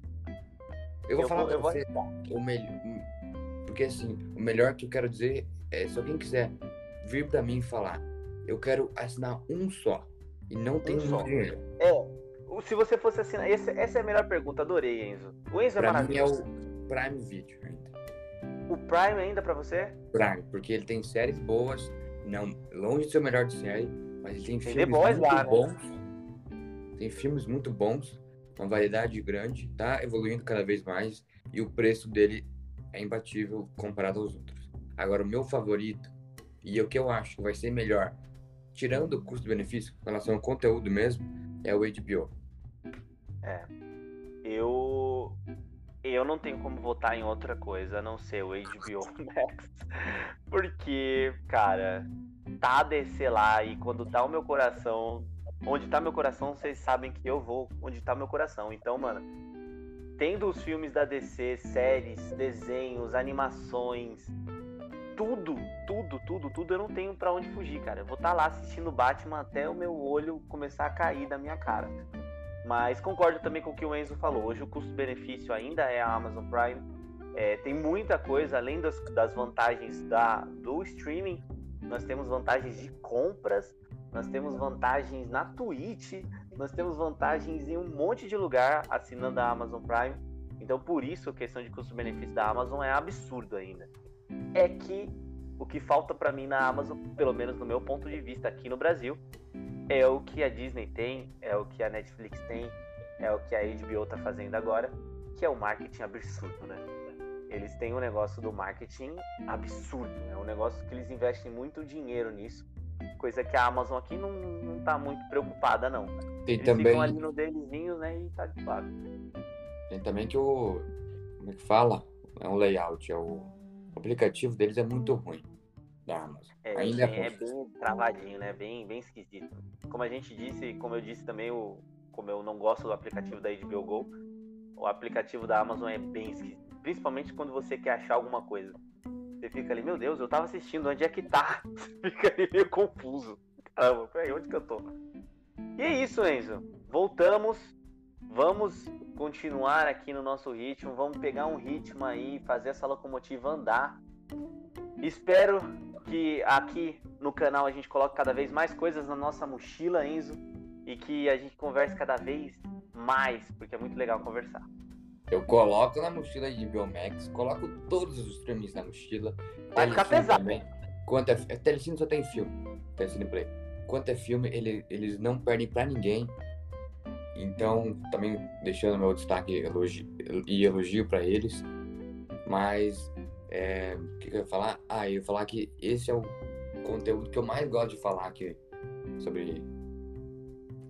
Eu vou eu falar vou, pra você o melhor. Porque assim, o melhor que eu quero dizer é se alguém quiser vir pra mim e falar, eu quero assinar um só. E não tem um dinheiro. É, se você fosse assinar. Esse, essa é a melhor pergunta, adorei, Enzo. O Enzo é pra mim é maravilhoso. o Prime Video ainda. O Prime ainda pra você? Prime, porque ele tem séries boas, não longe de ser o melhor de série, mas ele tem, Tem filmes Boys muito lá, né? bons. Tem filmes muito bons, uma variedade grande, tá evoluindo cada vez mais e o preço dele é imbatível comparado aos outros. Agora, o meu favorito, e o que eu acho que vai ser melhor, tirando o custo-benefício com relação ao conteúdo mesmo, é o HBO. Eu. Eu não tenho como votar em outra coisa a não ser o HBO Max. Porque, cara, tá descer lá e quando tá o meu coração. Onde tá meu coração, vocês sabem que eu vou onde tá meu coração. Então, mano, tendo os filmes da DC, séries, desenhos, animações, tudo, tudo, tudo, tudo, eu não tenho pra onde fugir, cara. Eu vou estar lá assistindo Batman até o meu olho começar a cair da minha cara. Mas concordo também com o que o Enzo falou. Hoje o custo-benefício ainda é a Amazon Prime. É, tem muita coisa, além das, das vantagens da, do streaming, nós temos vantagens de compras, nós temos vantagens na Twitch, nós temos vantagens em um monte de lugar assinando a Amazon Prime. Então, por isso, a questão de custo-benefício da Amazon é absurdo ainda. É que o que falta pra mim na Amazon, pelo menos no meu ponto de vista aqui no Brasil, é o que a Disney tem, é o que a Netflix tem, é o que a HBO tá fazendo agora, que é o marketing absurdo, né? Eles têm um negócio do marketing absurdo, é um negócio que eles investem muito dinheiro nisso, coisa que a Amazon aqui não, não tá muito preocupada, não. Tem Eles também, ficam ali no delezinho, né, e tá de tem também que o. Como é que fala? É um layout, é o aplicativo deles é muito ruim da Amazon. É, Ainda bem- é é bem travadinho, né? Bem, bem esquisito. Como a gente disse, como eu disse também, o, como eu não gosto do aplicativo da HBO Go, o aplicativo da Amazon é bem esquisito. Principalmente quando você quer achar alguma coisa. Você fica ali, meu Deus, eu tava assistindo, onde é que tá? Você fica ali meio confuso. Caramba, peraí, onde que eu tô? E é isso, Enzo. Voltamos. Vamos continuar aqui no nosso ritmo. Vamos pegar um ritmo aí, fazer essa locomotiva andar. Espero que aqui no canal a gente coloque cada vez mais coisas na nossa mochila, Enzo, e que a gente converse cada vez mais, porque é muito legal conversar. Eu coloco na mochila de Biomax, coloco todos os streamings na mochila. Vai ficar pesado. Também. Quanto é, Telecine só tem filme. Telecine Play. Quanto é filme, ele- eles não perdem pra ninguém. Então, também deixando meu destaque elogi- e elogio pra eles. Mas, é, o que, que eu ia falar? Ah, eu ia falar que esse é o conteúdo que eu mais gosto de falar aqui sobre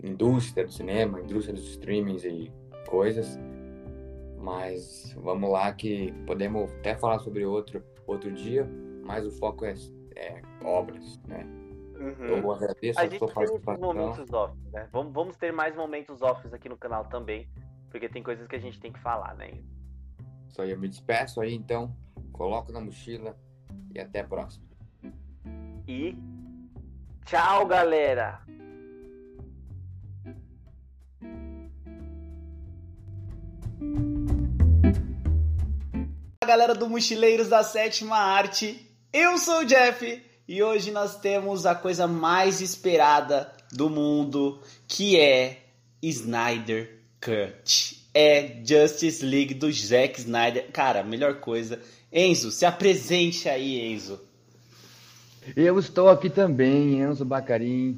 indústria do cinema, indústria dos streamings e coisas. Mas vamos lá que podemos até falar sobre outro outro dia, mas o foco é, é obras, né? Eu agradeço A a, gente tem momentos off, né? Vamos, vamos ter mais momentos offs aqui no canal também, porque tem coisas que a gente tem que falar, né? Enzo? Só eu me despeço aí, então. Coloco na mochila e até a próxima. E tchau, galera! Fala, galera do Mochileiros da Sétima Arte. Eu sou o Jeff e hoje nós temos a coisa mais esperada do mundo, que é Snyder Cut. É Justice League do Zack Snyder. Cara, melhor coisa. Enzo, se apresente aí, Enzo. Eu estou aqui também, Enzo Bacarin,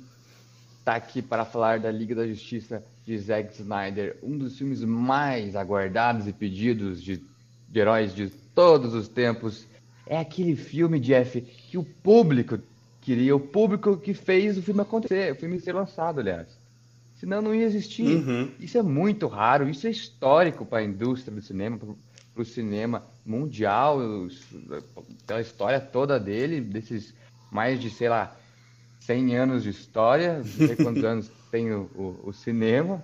está aqui para falar da Liga da Justiça de Zack Snyder, um dos filmes mais aguardados e pedidos de, de heróis de todos os tempos. É aquele filme, Jeff, que o público queria, o público que fez o filme acontecer, o filme ser lançado, aliás. Senão não ia existir. Uhum. Isso é muito raro, isso é histórico para a indústria do cinema, para o cinema mundial, os- pela história toda dele, desses mais de, sei lá, 100 anos de história, não sei quantos anos tem o, o- o cinema,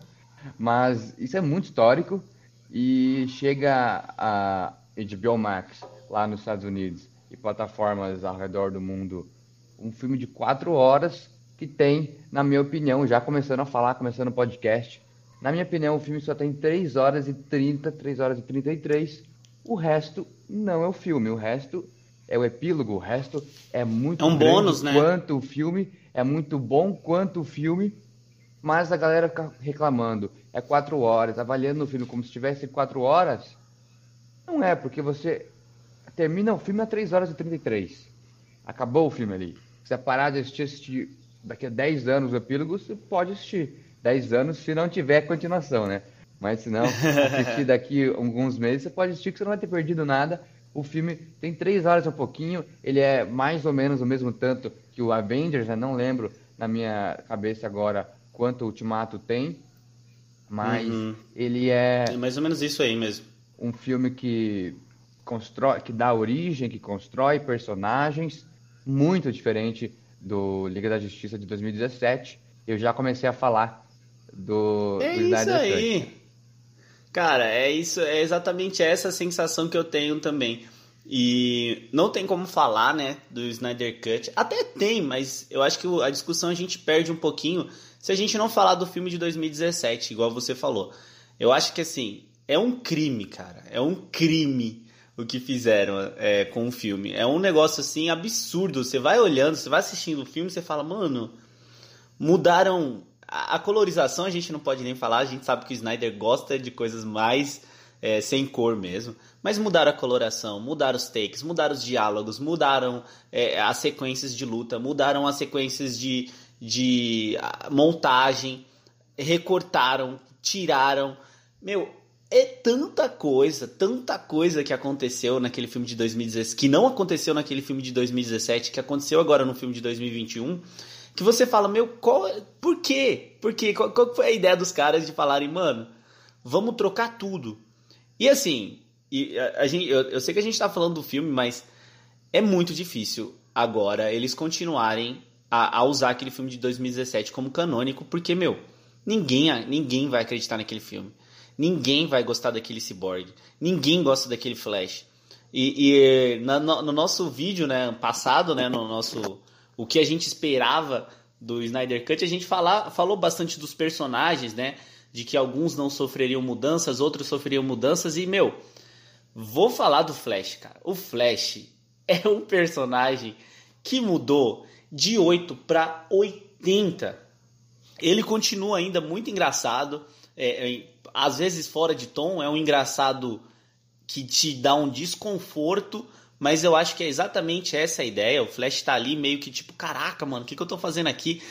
mas isso é muito histórico e chega a HBO Max lá nos Estados Unidos e plataformas ao redor do mundo, um filme de quatro horas que tem, na minha opinião, já começando a falar, começando o podcast, na minha opinião, o filme só tem 3 horas e 30, 3 horas e 33. O resto não é o filme, o resto é o epílogo, o resto é muito É um bônus, né? quanto o filme, é muito bom quanto o filme, Mas a galera fica reclamando, é quatro horas, avaliando o filme como se tivesse quatro horas. Não é, porque você termina o filme a 3 horas e 33. Acabou o filme ali. Se você parar de assistir, assistir daqui a 10 anos o epílogo, você pode assistir. 10 anos se não tiver continuação, né? Mas se não, assistir daqui alguns meses, você pode assistir que você não vai ter perdido nada. O filme tem 3 horas e um pouquinho, ele é mais ou menos o mesmo tanto que o Avengers, né? não lembro na minha cabeça agora quanto o Ultimato tem, mas uhum. ele é... É mais ou menos isso aí mesmo. Um filme que constrói, que dá origem, que constrói personagens, muito diferente do Liga da Justiça de 2017. Eu já comecei a falar do, é do isso aí. Cara, é isso, é exatamente essa sensação que eu tenho também. E não tem como falar, né, do Snyder Cut. Até tem, mas eu acho que a discussão a gente perde um pouquinho se a gente não falar do filme de 2017, igual você falou. Eu acho que assim, é um crime, cara. É um crime o que fizeram é, com o filme. É um negócio assim absurdo. Você vai olhando, você vai assistindo o filme, você fala, mano, mudaram a, colorização a gente não pode nem falar, a gente sabe que o Snyder gosta de coisas mais é, sem cor mesmo. Mas mudaram a coloração, mudaram os takes, mudaram os diálogos, mudaram é, as sequências de luta, mudaram as sequências de, de montagem, recortaram, tiraram. Meu, é tanta coisa, tanta coisa que aconteceu naquele filme de 2017, que não aconteceu naquele filme de 2017, que aconteceu agora no filme de 2021 que você fala, meu, qual, por quê? Por quê? Qual, qual foi a ideia dos caras de falarem, mano, vamos trocar tudo? E assim, e a, a gente, eu, eu sei que a gente tá falando do filme, mas é muito difícil agora eles continuarem a, a, usar aquele filme de 2017 como canônico, porque, meu, ninguém, ninguém vai acreditar naquele filme. Ninguém vai gostar daquele cyborg. Ninguém gosta daquele Flash. E, e na, no, no, nosso vídeo, né, passado, né, no nosso o que a gente esperava do Snyder Cut, a gente fala, falou bastante dos personagens, né? De que alguns não sofreriam mudanças, outros sofreriam mudanças. E, meu, vou falar do Flash, cara. O Flash é um personagem que mudou de 8 para 80. Ele continua ainda muito engraçado, é, é, às vezes fora de tom, é um engraçado que te dá um desconforto, mas eu acho que é exatamente essa a ideia. O Flash tá ali meio que tipo, caraca, mano, o que, que eu tô fazendo aqui?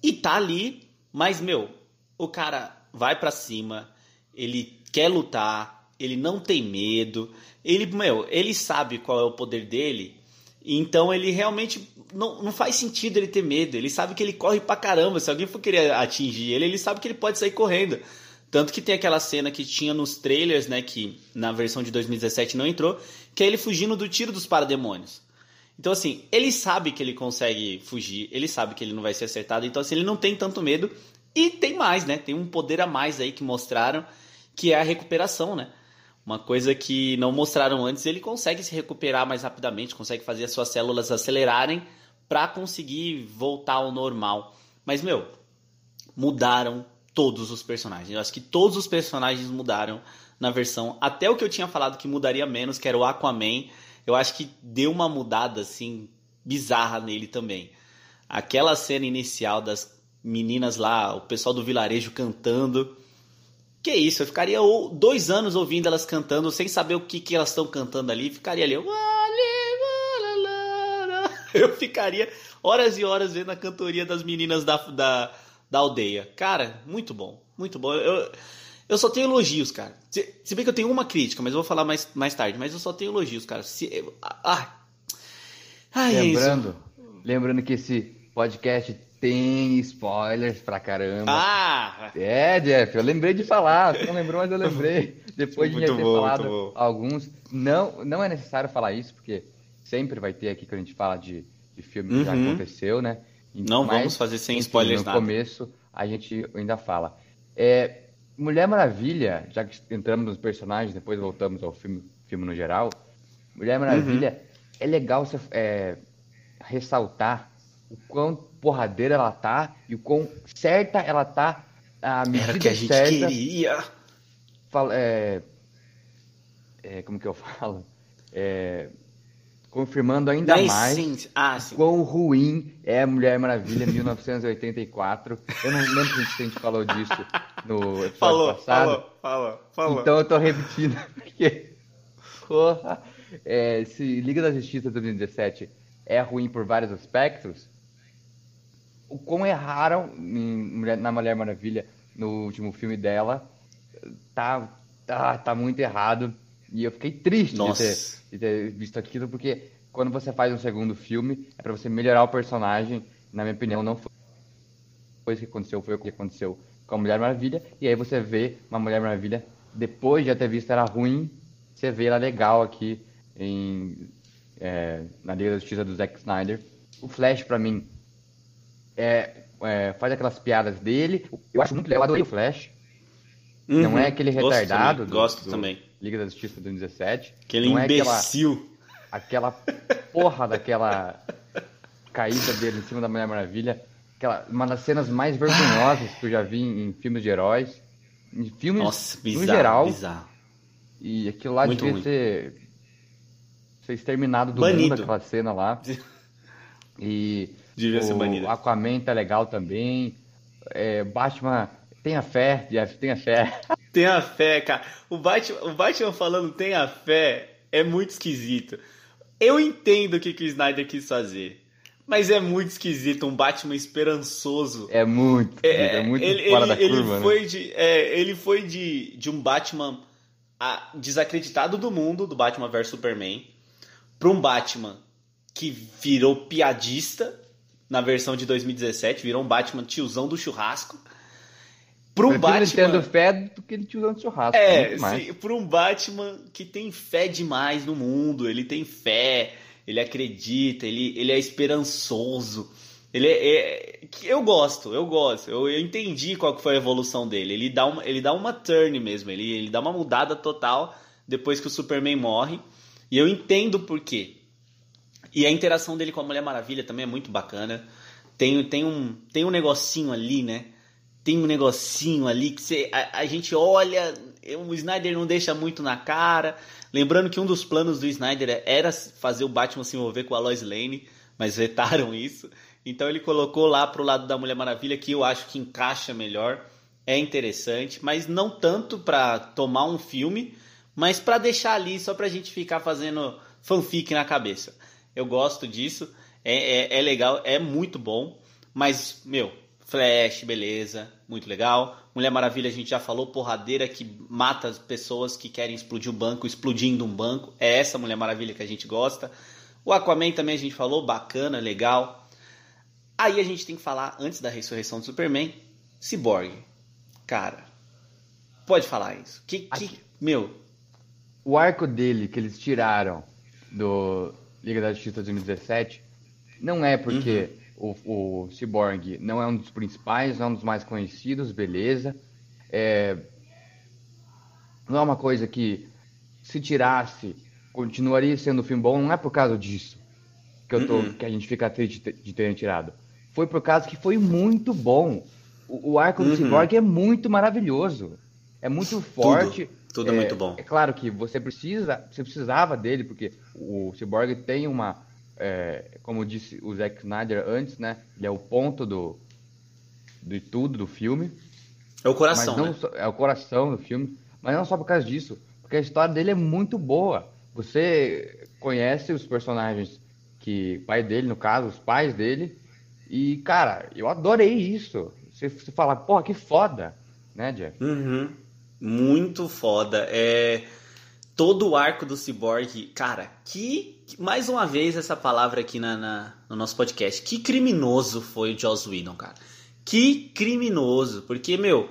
E tá ali, mas, meu, o cara vai para cima, ele quer lutar, ele não tem medo, ele, meu, ele sabe qual é o poder dele, então ele realmente não, não faz sentido ele ter medo. Ele sabe que ele corre pra caramba. Se alguém for querer atingir ele, ele sabe que ele pode sair correndo. Tanto que tem aquela cena que tinha nos trailers, né, que na versão de 2017 não entrou, que é ele fugindo do tiro dos parademônios. Então, assim, ele sabe que ele consegue fugir, ele sabe que ele não vai ser acertado, então, assim, ele não tem tanto medo. E tem mais, né? Tem um poder a mais aí que mostraram, que é a recuperação, né? Uma coisa que não mostraram antes, ele consegue se recuperar mais rapidamente, consegue fazer as suas células acelerarem para conseguir voltar ao normal. Mas, meu, mudaram todos os personagens. Eu acho que todos os personagens mudaram na versão. Até o que eu tinha falado que mudaria menos, que era o Aquaman, eu acho que deu uma mudada assim bizarra nele também. Aquela cena inicial das meninas lá, o pessoal do vilarejo cantando. Que isso, eu ficaria dois anos ouvindo elas cantando sem saber o que, que elas estão cantando ali. Ficaria ali. Eu ficaria horas e horas vendo a cantoria das meninas da, da, da aldeia. Cara, muito bom, muito bom. Eu, eu só tenho elogios, cara. Se, se, bem que eu tenho uma crítica, mas eu vou falar mais, mais tarde. Mas eu só tenho elogios, cara. Se, ah, ah, lembrando, lembrando que esse podcast tem spoilers pra caramba. Ah! É, Jeff, eu lembrei de falar. Você não lembrou, mas eu lembrei. Depois de já ter bom, falado alguns. Não, não é necessário falar isso, porque sempre vai ter aqui que a gente fala de, de filme que uhum. já aconteceu, né? Não Mas, vamos fazer sem spoilers no nada. No começo a gente ainda fala. É, Mulher Maravilha, já que entramos nos personagens, depois voltamos ao filme, filme no geral. Mulher Maravilha uhum. é legal você, é, ressaltar o quão porradeira ela tá e o quão certa ela tá a medida Era que a gente certa, queria. Fala, é, é, como que eu falo? É, confirmando ainda Na mais essência. Ah, sim. quão ruim é a Mulher Maravilha 1984. Eu não lembro se a gente falou disso no episódio Falou, passado. falou, falou, falou. Então eu tô repetindo, porque. Porra, é, se Liga da Justiça 2017 é ruim por vários aspectos, o quão erraram em na Mulher Maravilha no último filme dela tá, tá, tá muito errado. E eu fiquei triste de ter, de ter visto aquilo, porque quando você faz um segundo filme, é pra você melhorar o personagem. Na minha opinião, não foi foi isso que aconteceu, foi o que aconteceu com a Mulher Maravilha. E aí você vê uma Mulher Maravilha, depois de ter visto ela ruim, você vê ela legal aqui em, é, na Liga da Justiça do Zack Snyder. O Flash, pra mim, é, é, faz aquelas piadas dele. Eu acho muito legal, eu adorei o Flash. Não Uhum. é aquele Gosto retardado também, do- Gosto do também. Liga da Justiça do 2017. Aquele não é aquela, imbecil. aquela porra daquela caída dele em cima da Mulher Maravilha. Aquela, uma das cenas mais vergonhosas que eu já vi em, em filmes de heróis. Em filmes Nossa, no bizarro, geral. bizarro. E aquilo lá Muito devia ruim. ser, ser exterminado do Banido. mundo, aquela cena lá. E Devia ser o banido. Aquaman tá legal também. É, Batman, tenha fé, Jeff, tenha fé. Tenha fé, cara. O Batman, o Batman falando tenha fé é muito esquisito. Eu entendo o que, que o Snyder quis fazer. Mas é muito esquisito um Batman esperançoso. É muito, é, muito ele, fora ele- da ele curva, né? foi de, é, ele foi de, de um Batman ah, desacreditado do mundo, do Batman vs Superman, para um Batman que virou piadista na versão de 2017, virou um Batman tiozão do churrasco. Para um Batman tendo fé do que ele te usando churrasco. é, por um Batman que tem fé demais no mundo, ele tem fé, ele acredita, ele, ele é esperançoso. Ele é, é- eu gosto, eu gosto. Eu, eu entendi qual que foi a evolução dele. Ele dá uma, ele dá uma turn mesmo, ele, ele dá uma mudada total depois que o Superman morre. E eu entendo por quê. E a interação dele com a Mulher Maravilha também é muito bacana. Tem, tem, um, tem um negocinho ali, né? Tem um negocinho ali que você, a, a gente olha, o Snyder não deixa muito na cara. Lembrando que um dos planos do Snyder era fazer o Batman se envolver com a Lois Lane, mas vetaram isso. Então ele colocou lá pro lado da Mulher Maravilha, que eu acho que encaixa melhor. É interessante, mas não tanto pra tomar um filme, mas pra deixar ali só pra gente ficar fazendo fanfic na cabeça. Eu gosto disso, é, é, é legal, é muito bom, mas, meu, Flash, beleza, muito legal. Mulher Maravilha, a gente já falou, porradeira que mata as pessoas que querem explodir o banco, explodindo um banco. É essa Mulher Maravilha que a gente gosta. O Aquaman também a gente falou, bacana, legal. Aí a gente tem que falar, antes da ressurreição do Superman, Cyborg. Cara, pode falar isso. Que, que, meu, O arco dele que eles tiraram do Liga da Justiça 2017 não é porque Uhum. O, o Cyborg não é um dos principais, não é um dos mais conhecidos, beleza. É, não é uma coisa que se tirasse continuaria sendo um filme bom, não é por causa disso que, eu tô, Uhum. que a gente fica triste de ter- terem tirado. Foi por causa que foi muito bom. O, o arco do Uhum. Cyborg é muito maravilhoso. É muito forte. tudo é muito bom. É claro que você precisa, você precisava dele, porque o Cyborg tem uma, é, como disse o Zack Snyder antes, né? Ele é o ponto do de tudo do filme, é o coração, né? só- é o coração do filme, mas não só por causa disso, porque a história dele é muito boa. Você conhece os personagens que pai dele, no caso, os pais dele, e cara, eu adorei isso. Você, você fala, porra, que foda, né, Jeff? Uhum. Muito foda. É todo o arco do Cyborg, cara, que mais uma vez essa palavra aqui na, na- no nosso podcast. Que criminoso foi o Joss Whedon, cara. Que criminoso, porque meu,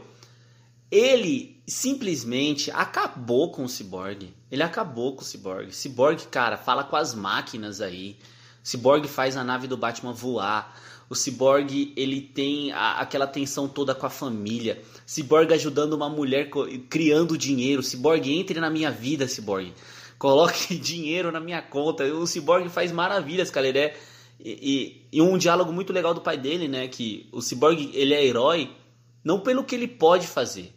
ele simplesmente acabou com o Cyborg. Ele acabou com o Cyborg. Cyborg, cara, fala com as máquinas aí. Cyborg faz a nave do Batman voar. O Cyborg, ele tem a- aquela tensão toda com a família. Cyborg ajudando uma mulher criando dinheiro. Cyborg, entre na minha vida, Cyborg. Coloque dinheiro na minha conta. O Cyborg faz maravilhas, cara. É... E, e- e um diálogo muito legal do pai dele, né? Que o Cyborg, ele é herói não pelo que ele pode fazer,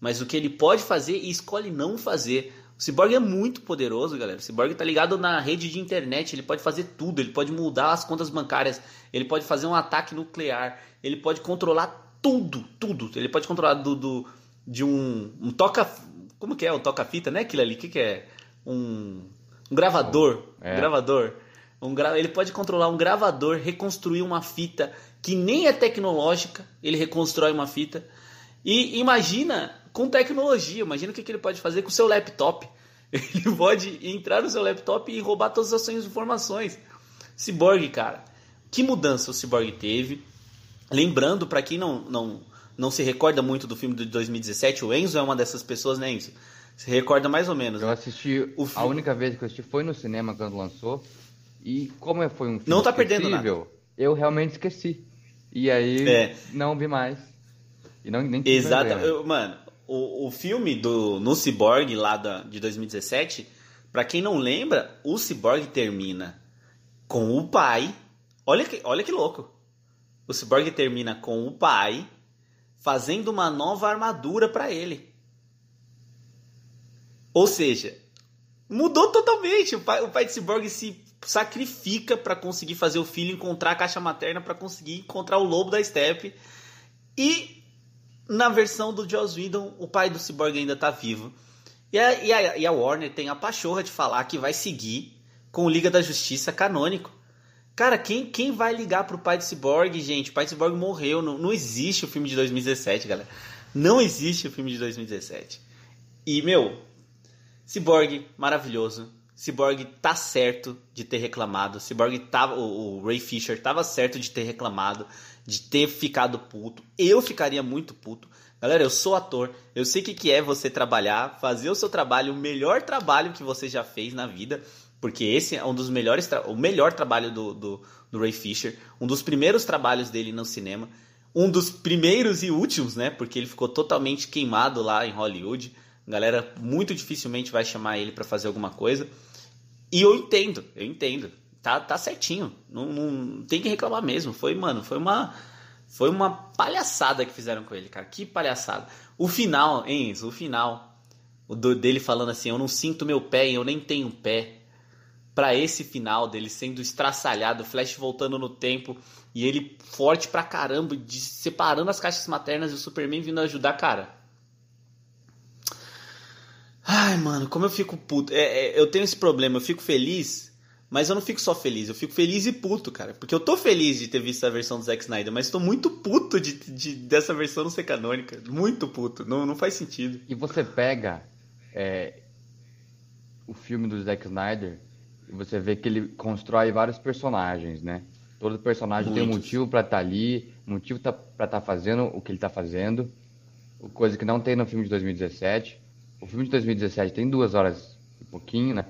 mas o que ele pode fazer e escolhe não fazer. O Cyborg é muito poderoso, galera. O Cyborg tá ligado na rede de internet, ele pode fazer tudo, ele pode mudar as contas bancárias, ele pode fazer um ataque nuclear, ele pode controlar tudo, tudo. Ele pode controlar do, do de um, um toca, como que é, o toca-fita, né? Aquilo ali, o que que é? Um, um gravador, é. um gravador. Um gra... Ele pode controlar um gravador, reconstruir uma fita que nem é tecnológica, ele reconstrói uma fita. E imagina com tecnologia, imagina o que, que ele pode fazer com o seu laptop. Ele pode entrar no seu laptop e roubar todas as suas informações. Cyborg, cara, que mudança o Cyborg teve? Lembrando, para quem não, não, não se recorda muito do filme de 2017, o Enzo é uma dessas pessoas, né, Enzo? Se recorda mais ou menos. Eu assisti, o a única vez que eu assisti foi no cinema quando lançou. E como foi um filme Não tá perdendo nada. Eu realmente esqueci. E aí é. não vi mais. E não, nem Exato. Mano, o, o filme do no Cyborg lá da, de 2017, para quem não lembra, o Cyborg termina com o pai. Olha que, olha que louco. O Cyborg termina com o pai fazendo uma nova armadura para ele. Ou seja, mudou totalmente. O pai, o pai de Cyborg se sacrifica para conseguir fazer o filho encontrar a caixa materna para conseguir encontrar o lobo da steppe. E na versão do Joss Whedon, o pai do Cyborg ainda tá vivo. E a, e, a, e a Warner tem a pachorra de falar que vai seguir com o Liga da Justiça canônico. Cara, quem, quem vai ligar pro pai do Cyborg, gente? O pai do Cyborg morreu. Não, não existe o filme de 2017, galera. Não existe o filme de 2017. E, meu, Cyborg, maravilhoso. Cyborg tá certo de ter reclamado. Cyborg tava, o, o Ray Fisher tava certo de ter reclamado de ter ficado puto. Eu ficaria muito puto. Galera, eu sou ator, eu sei o que, que é você trabalhar, fazer o seu trabalho, o melhor trabalho que você já fez na vida, porque esse é um dos melhores, o melhor trabalho do, do, do Ray Fisher, um dos primeiros trabalhos dele no cinema, um dos primeiros e últimos, né? Porque ele ficou totalmente queimado lá em Hollywood. A galera muito dificilmente vai chamar ele para fazer alguma coisa. E eu entendo, eu entendo tá, tá certinho. Não, não tem que reclamar mesmo. Foi, mano, foi uma. Foi uma palhaçada que fizeram com ele, cara. Que palhaçada. O final, hein, o final. O do, dele falando assim: Eu não sinto meu pé, eu nem tenho pé. Pra esse final dele sendo estraçalhado, Flash voltando no tempo e ele forte pra caramba, de, separando as caixas maternas e o Superman vindo ajudar, cara. Ai, mano, como eu fico puto. É, é, eu tenho esse problema, eu fico feliz mas eu não fico só feliz, eu fico feliz e puto, cara. Porque eu tô feliz de ter visto a versão do Zack Snyder, mas tô muito puto de, de dessa versão não ser canônica. Muito puto. Não, não faz sentido. E você pega é, o filme do Zack Snyder e você vê que ele constrói vários personagens, né? Todo personagem Muitos. tem um motivo para estar tá ali, motivo tá, para estar tá fazendo o que ele tá fazendo. Coisa que não tem no filme de 2017. O filme de 2017 tem duas horas e pouquinho, né?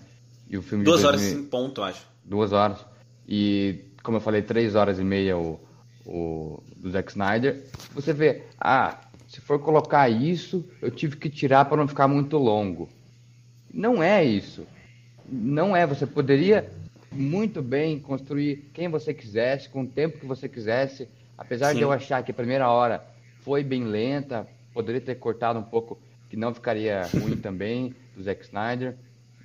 E o filme Duas horas em ponto, acho. Duas horas. E, como eu falei, três horas e meia o, o do Zack Snyder. Você vê, ah, se for colocar isso, eu tive que tirar para não ficar muito longo. Não é isso. Não é. Você poderia muito bem construir quem você quisesse, com o tempo que você quisesse. Apesar Sim. de eu achar que a primeira hora foi bem lenta, poderia ter cortado um pouco, que não ficaria ruim também, do Zack Snyder.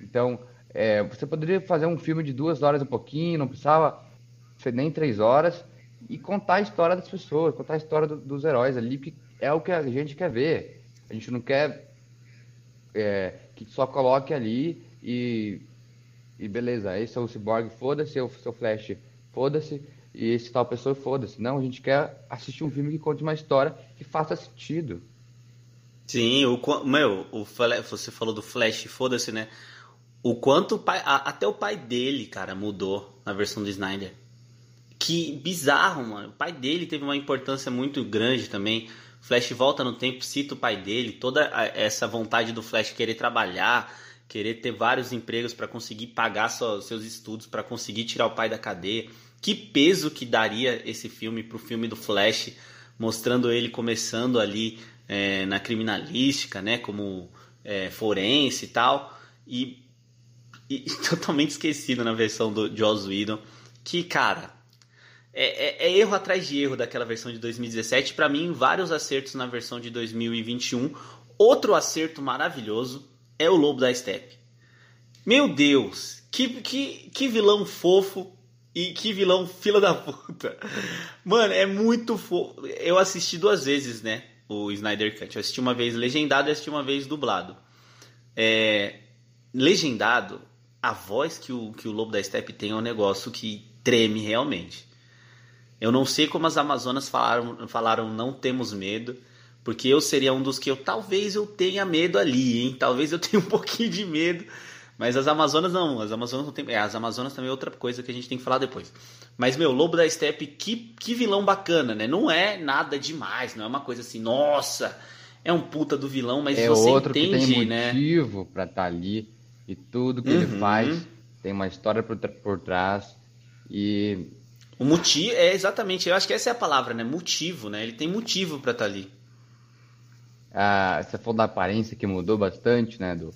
Então, é, você poderia fazer um filme de duas horas um pouquinho, não precisava ser nem três horas, e contar a história das pessoas, contar a história do, dos heróis ali, que é o que a gente quer ver. A gente não quer é, que só coloque ali e, e beleza, esse é o Cyborg, foda-se, é o seu Flash, foda-se, e esse tal pessoa, foda-se. Não, a gente quer assistir um filme que conte uma história que faça sentido. Sim, o, meu, o, você falou do Flash, foda-se, né? O quanto o pai, a, até o pai dele, cara, mudou na versão do Snyder. Que bizarro, mano. O pai dele teve uma importância muito grande também. Flash volta no tempo, cita o pai dele, toda essa vontade do Flash querer trabalhar, querer ter vários empregos para conseguir pagar só, seus estudos, para conseguir tirar o pai da cadeia. Que peso que daria esse filme pro filme do Flash, mostrando ele começando ali é, na criminalística, né, como é, forense e tal. E e, e totalmente esquecido na versão do Joss Whedon. Que, cara, é, é, é, erro atrás de erro daquela versão de 2017. Para mim, vários acertos na versão de 2021. Outro acerto maravilhoso é o Lobo da Steppe. Meu Deus, que, que, que vilão fofo e que vilão fila da puta. Mano, é muito fofo. Eu assisti duas vezes, né? O Snyder Cut. Eu assisti uma vez legendado e assisti uma vez dublado. É, legendado, a voz que o, que o Lobo da Steppe tem é um negócio que treme realmente. Eu não sei como as Amazonas falaram, falaram não temos medo, porque eu seria um dos que eu talvez eu tenha medo ali, hein? Talvez eu tenha um pouquinho de medo mas as Amazonas não, as Amazonas não tem. É, as Amazonas também é outra coisa que a gente tem que falar depois. Mas, meu, Lobo da Steppe, que, que vilão bacana, né? Não é nada demais, não é uma coisa assim, nossa, é um puta do vilão, mas é você outro entende, que tem né? motivo pra estar tá ali e tudo que Uhum. ele faz tem uma história por, por trás e O motivo, é exatamente, eu acho que essa é a palavra, né? Motivo, né? Ele tem motivo pra estar ali. ah, você falou da aparência que mudou bastante, né, do,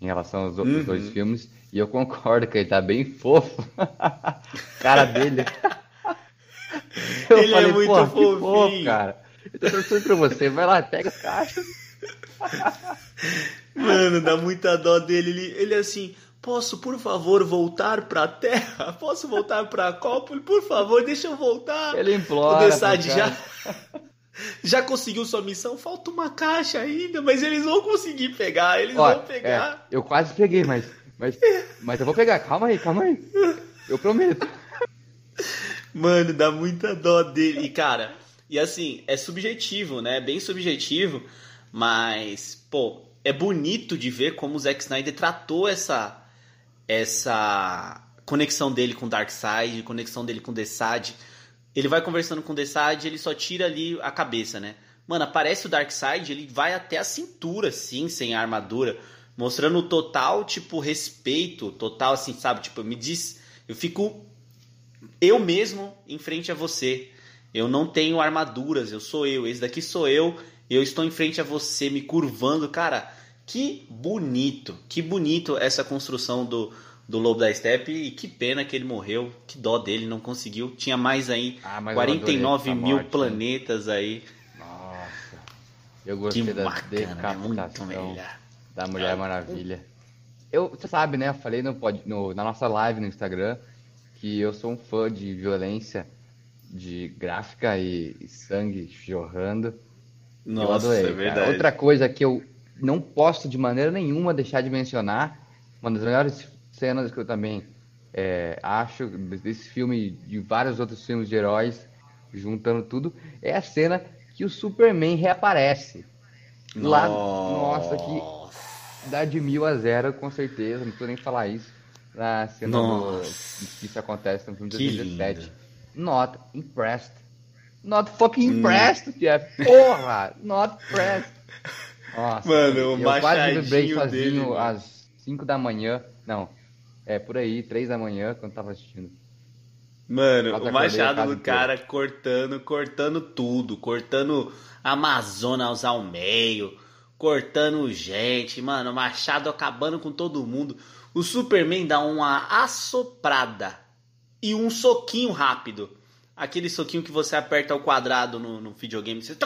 em relação aos outros Uhum. dois filmes e eu concordo que ele tá bem fofo. cara dele. Eu Ele é falei, muito "Pô, que fofinho." fofo, cara. Eu tô torcendo pra você, vai lá, pega a caixa. Mano, dá muita dó dele. Ele, ele é assim, posso, por favor, voltar pra Terra? Posso voltar pra Cópoli? Por favor, deixa eu voltar. Ele O implora. Dessad pro já, já conseguiu sua missão? Falta uma caixa ainda, mas eles vão conseguir pegar, eles Ó, vão pegar. é, eu quase peguei, mas, mas, mas eu vou pegar. Calma aí, calma aí. Eu prometo. Mano, dá muita dó dele. E, cara, e assim, é subjetivo, né? É bem subjetivo, mas, pô, é bonito de ver como o Zack Snyder tratou essa, essa conexão dele com Darkseid, conexão dele com Desad. Ele vai conversando com Desad ele só tira ali a cabeça, né? Mano, aparece o Darkseid, ele vai até a cintura, assim, sem a armadura, mostrando total, tipo, respeito, total, assim, sabe? Tipo, me diz, eu fico eu mesmo em frente a você. Eu não tenho armaduras, eu sou eu. Esse daqui sou eu. Eu estou em frente a você, me curvando. Cara, que bonito, que bonito essa construção do, do Lobo da Steppe. E que pena que ele morreu. Que dó dele, não conseguiu. Tinha mais aí Ah, mas eu adorei 49 essa mil morte, planetas aí. Nossa. Eu Que gostei da bacana, né? Muito da Mulher Maravilha. Eu, você sabe, né? Eu falei no, pod- no- na nossa live no Instagram que eu sou um fã de violência, de gráfica e, e sangue jorrando. Eu Nossa, adorei, é cara. verdade. Outra coisa que eu não posso de maneira nenhuma deixar de mencionar, uma das melhores cenas que eu também é, acho desse filme e de vários outros filmes de heróis, juntando tudo, é a cena que o Superman reaparece. Lá, nossa, que dá de mil a zero, com certeza, não preciso nem falar isso. Na cena do, Nossa. que isso acontece no filme de Que 2017. lindo. Not impressed. Not fucking impressed, Jeff. Porra! Not impressed. Nossa, Mano, o eu quase vibrei sozinho dele, às 5 da manhã. Não, é por aí, 3 da manhã, quando tava assistindo. Mano, o machado do cara cortando, cortando tudo, cortando Amazonas ao meio, cortando gente, mano, o machado acabando com todo mundo. O Superman dá uma assoprada e um soquinho rápido. Aquele soquinho que você aperta o quadrado no, no videogame, você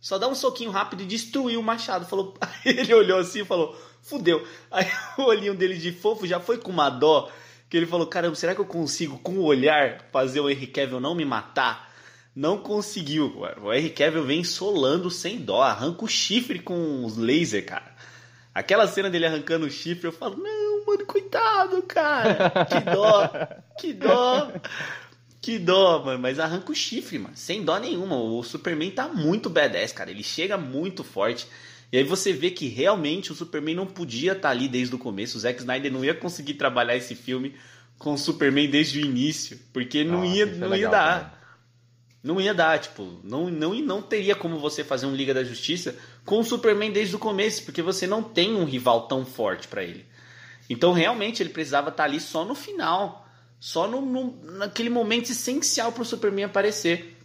só dá um soquinho rápido e destruiu o machado. Falou, ele olhou assim e falou: "Fudeu". Aí o olhinho dele de fofo já foi com uma dó que ele falou: "Caramba, será que eu consigo com o olhar fazer o Henry Cavill não me matar?" Não conseguiu. O Henry Cavill vem solando sem dó, arranca o chifre com os laser, cara. Aquela cena dele arrancando o chifre, eu falo: "Não, mano, coitado, cara. Que dó. Que dó." Que dó, mano, mas arranca o chifre, mano, sem dó nenhuma. O Superman tá muito badass, cara. Ele chega muito forte. E aí você vê que realmente o Superman não podia estar ali desde o começo. O Zack Snyder não ia conseguir trabalhar esse filme com o Superman desde o início, porque não ia, é não ia dar. também. Não ia dar, tipo, não, não, não teria como você fazer um Liga da Justiça com o Superman desde o começo, porque você não tem um rival tão forte pra ele. Então, realmente, ele precisava estar ali só no final. Só no, no- naquele momento essencial pro Superman aparecer.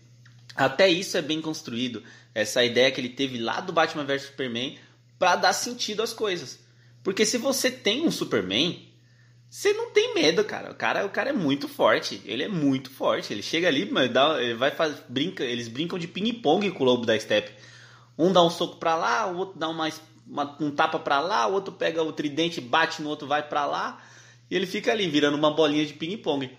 Até isso é bem construído. Essa ideia que ele teve lá do Batman vs Superman pra dar sentido às coisas. Porque se você tem um Superman, você não tem medo, cara. O cara, o cara é muito forte. Ele é muito forte. Ele chega ali, dá, ele vai faz, brinca, eles brincam de ping-pong com o lobo da steppe. Um dá um soco pra lá, o outro dá uma, uma, um tapa para lá, o outro pega o tridente, bate no outro, vai para lá, e ele fica ali virando uma bolinha de ping-pong.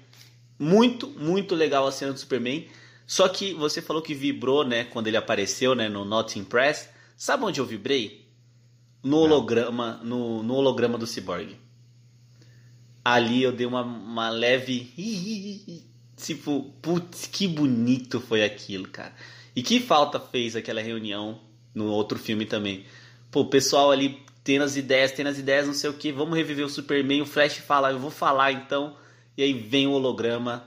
Muito, muito legal a cena do Superman. Só que você falou que vibrou, né, quando ele apareceu, né, no Not Impressed. Sabe onde eu vibrei? No holograma, no, no holograma do Cyborg. Ali eu dei uma, uma leve. Tipo, putz, que bonito foi aquilo, cara. E que falta fez aquela reunião no outro filme também. Pô, o pessoal ali tendo as ideias, tendo as ideias, não sei o que, vamos reviver o Superman. O Flash fala, eu vou falar então. E aí vem o holograma.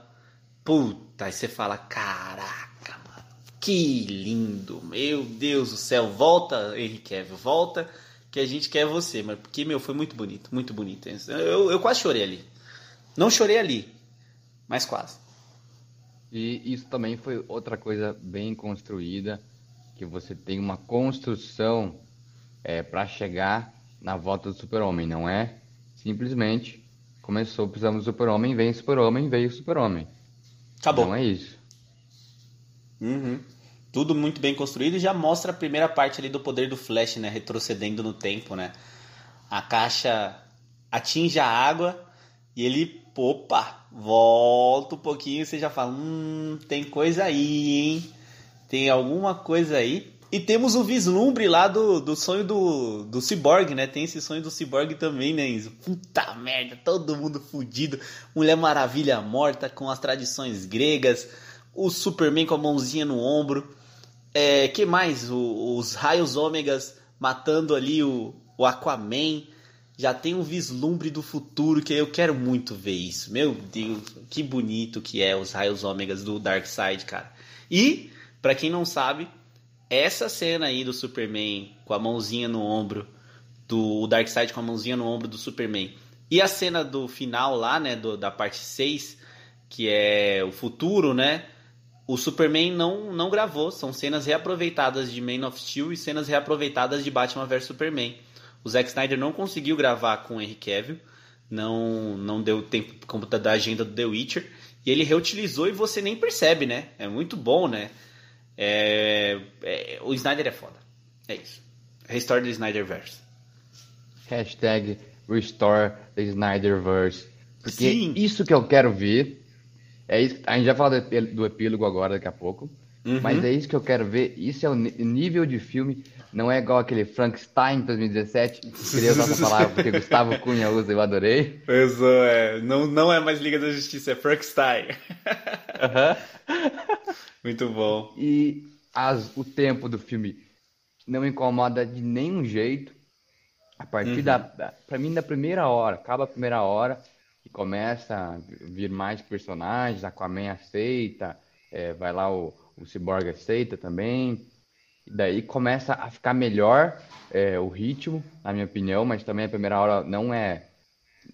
Puta, aí você fala, caraca, mano, que lindo, meu Deus do céu. Volta, Henry Cavill, volta que a gente quer você, mas porque, meu, foi muito bonito, muito bonito. Eu, eu quase chorei ali. Não chorei ali, mas quase. E isso também foi outra coisa bem construída, que você tem uma construção é, para chegar na volta do super-homem, não é simplesmente começou, precisamos do super-homem, vem o super-homem, veio o super-homem. Acabou. Não é isso. Uhum tudo muito bem construído e já mostra a primeira parte ali do poder do Flash, né, retrocedendo no tempo, né? A caixa atinge a água e ele, opa, volta um pouquinho e você já fala, hum, tem coisa aí, hein? Tem alguma coisa aí. E temos o vislumbre lá do, do sonho do, do Cyborg, né? Tem esse sonho do Cyborg também, né, Enzo? Puta merda, todo mundo fudido. Mulher Maravilha morta com as tradições gregas. O Superman com a mãozinha no ombro. É, que mais? O, os raios ômegas matando ali o, o Aquaman. Já tem um vislumbre do futuro que eu quero muito ver isso. Meu Deus, que bonito que é os raios ômegas do Darkseid, cara. E, para quem não sabe, essa cena aí do Superman com a mãozinha no ombro, do Darkseid com a mãozinha no ombro do Superman, e a cena do final lá, né, do, da parte 6, que é o futuro, né? o Superman não, não gravou, são cenas reaproveitadas de Man of Steel e cenas reaproveitadas de Batman vs Superman. O Zack Snyder não conseguiu gravar com o Henry Cavill, não, não deu tempo como da agenda do The Witcher, e ele reutilizou e você nem percebe, né? É muito bom, né? É, é, o Snyder é foda. É isso. Restore the Snyderverse. Hashtag Restore the Snyderverse. Porque Sim. isso que eu quero ver é isso, a gente já fala do epílogo agora, daqui a pouco. Uhum. Mas é isso que eu quero ver. Isso é o nível de filme. Não é igual aquele Frankenstein 2017. Queria usar essa palavra porque Gustavo Cunha usa e eu adorei. Pois é. Não, não é mais Liga da Justiça, é Frankenstein. Uhum. Muito bom. E as, o tempo do filme não incomoda de nenhum jeito. A partir uhum. da. Pra mim, da primeira hora, acaba a primeira hora que começa a vir mais personagens, Aquaman aceita, é, vai lá o, o Cyborg aceita também. E daí começa a ficar melhor é, o ritmo, na minha opinião, mas também a primeira hora não é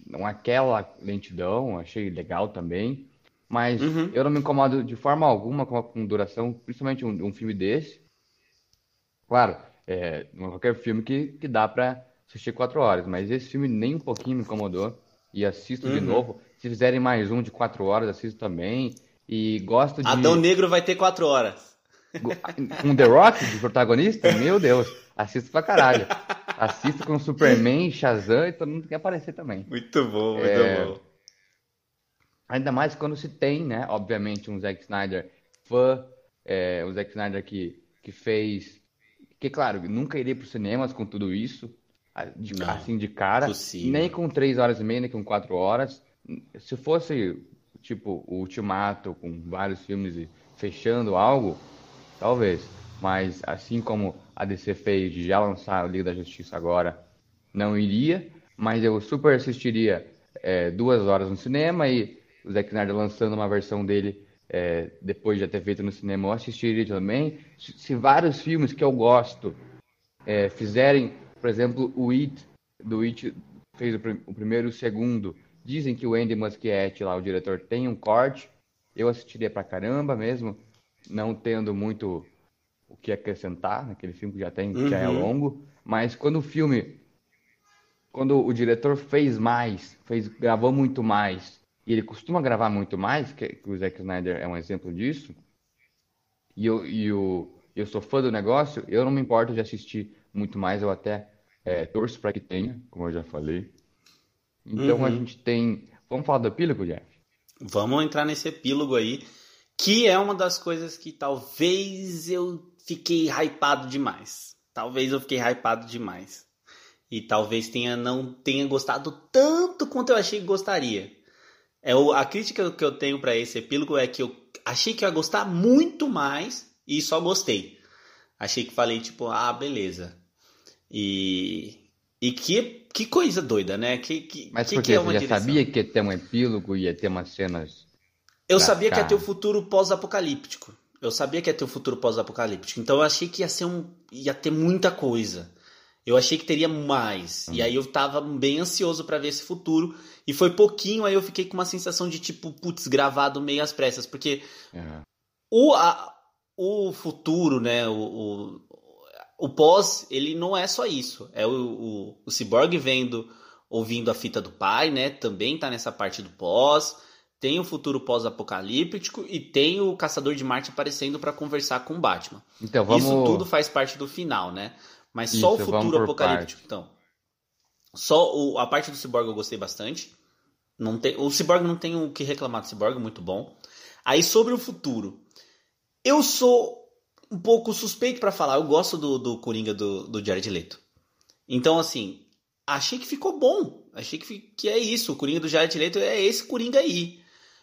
não é aquela lentidão, achei legal também. Mas uhum. eu não me incomodo de forma alguma com, com duração, principalmente um, um filme desse. Claro, é, não é qualquer filme que, que dá pra assistir quatro horas, mas esse filme nem um pouquinho me incomodou e assisto uhum. de novo. Se fizerem mais um de quatro horas, assisto também. E gosto de. Adão Negro vai ter quatro horas. Com The Rock de protagonista? Meu Deus, assisto pra caralho. Assisto com Superman, Shazam e todo mundo quer aparecer também. Muito bom, muito é... bom. Ainda mais quando se tem, né? Obviamente, um Zack Snyder fã, é, o Zack Snyder que, que fez. Que, claro, nunca iria para os cinemas com tudo isso, de, não, assim de cara. Possível. Nem com três horas e meia, nem com quatro horas. Se fosse, tipo, o Ultimato, com vários filmes e fechando algo, talvez. Mas assim como a DC fez de já lançar a Liga da Justiça agora, não iria. Mas eu super assistiria é, duas horas no cinema e o Zack Snyder lançando uma versão dele é, depois de ter feito no cinema, eu assistiria também. Se, se vários filmes que eu gosto é, fizerem por exemplo, o It, do It fez o, o primeiro e o segundo. Dizem que o Andy Muschietti, lá, o diretor, tem um corte. Eu assistiria pra caramba mesmo, não tendo muito o que acrescentar naquele filme que já tem, uhum. já é uhum. longo. Mas quando o filme, quando o diretor fez mais, fez, gravou muito mais, e ele costuma gravar muito mais, que, que o Zack Snyder é um exemplo disso, e eu, e eu, eu sou fã do negócio, eu não me importo de assistir muito mais, eu até É, torço para que tenha, como eu já falei. Então uhum. a gente tem. Vamos falar do epílogo, Jeff? Vamos entrar nesse epílogo aí, que é uma das coisas que talvez eu fiquei hypado demais. Talvez eu fiquei hypado demais. E talvez tenha não tenha gostado tanto quanto eu achei que gostaria. É o, a crítica que eu tenho para esse epílogo é que eu achei que eu ia gostar muito mais e só gostei. Achei que falei tipo, ah, beleza. E e que, que coisa doida, né? Que, que, Mas que, porque que é você já sabia que ia ter um epílogo, ia ter umas cenas. Eu sabia cá. que ia ter o um futuro pós-apocalíptico. Eu sabia que ia ter o um futuro pós-apocalíptico. Então eu achei que ia ser um. ia ter muita coisa. Eu achei que teria mais. Hum. E aí eu tava bem ansioso para ver esse futuro. E foi pouquinho, aí eu fiquei com uma sensação de tipo, putz, gravado meio às pressas. Porque uhum. o, a, o futuro, né? O, o, o, pós, ele não é só isso. É o, o, o Cyborg vendo, ouvindo a fita do pai, né? Também tá nessa parte do pós. Tem o futuro pós-apocalíptico e tem o Caçador de Marte aparecendo para conversar com o Batman. Então, vamos... Isso tudo faz parte do final, né? Mas Isso, só o futuro apocalíptico, então. Só o, a parte do Cyborg eu gostei bastante. Não tem, o Cyborg não tem o que reclamar do Cyborg, muito bom. Aí sobre o futuro. Eu sou um pouco suspeito para falar. Eu gosto do, do Coringa do, do Jared Leto. Então, assim, achei que ficou bom. Achei que, que é isso. O Coringa do Jared Leto é esse Coringa aí.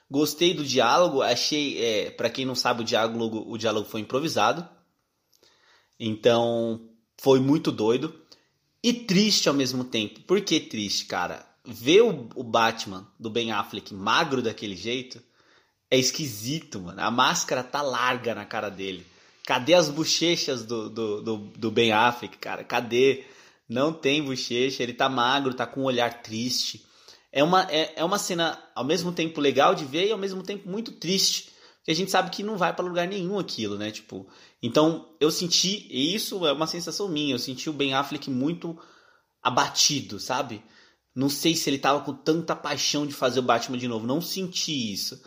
Gostei do diálogo. Achei, é, para quem não sabe, o diálogo, o diálogo foi improvisado. Então, foi muito doido e triste ao mesmo tempo. Por que triste, cara? Ver o, o Batman do Ben Affleck magro daquele jeito é esquisito, mano. A máscara tá larga na cara dele. Cadê as bochechas do, do, do, do Ben Affleck, cara? Cadê? Não tem bochecha, ele tá magro, tá com um olhar triste. É uma, é, é uma cena ao mesmo tempo legal de ver e ao mesmo tempo muito triste que a gente sabe que não vai para lugar nenhum aquilo, né? Tipo, então eu senti, e isso é uma sensação minha, eu senti o Ben Affleck muito abatido, sabe? Não sei se ele tava com tanta paixão de fazer o Batman de novo, não senti isso.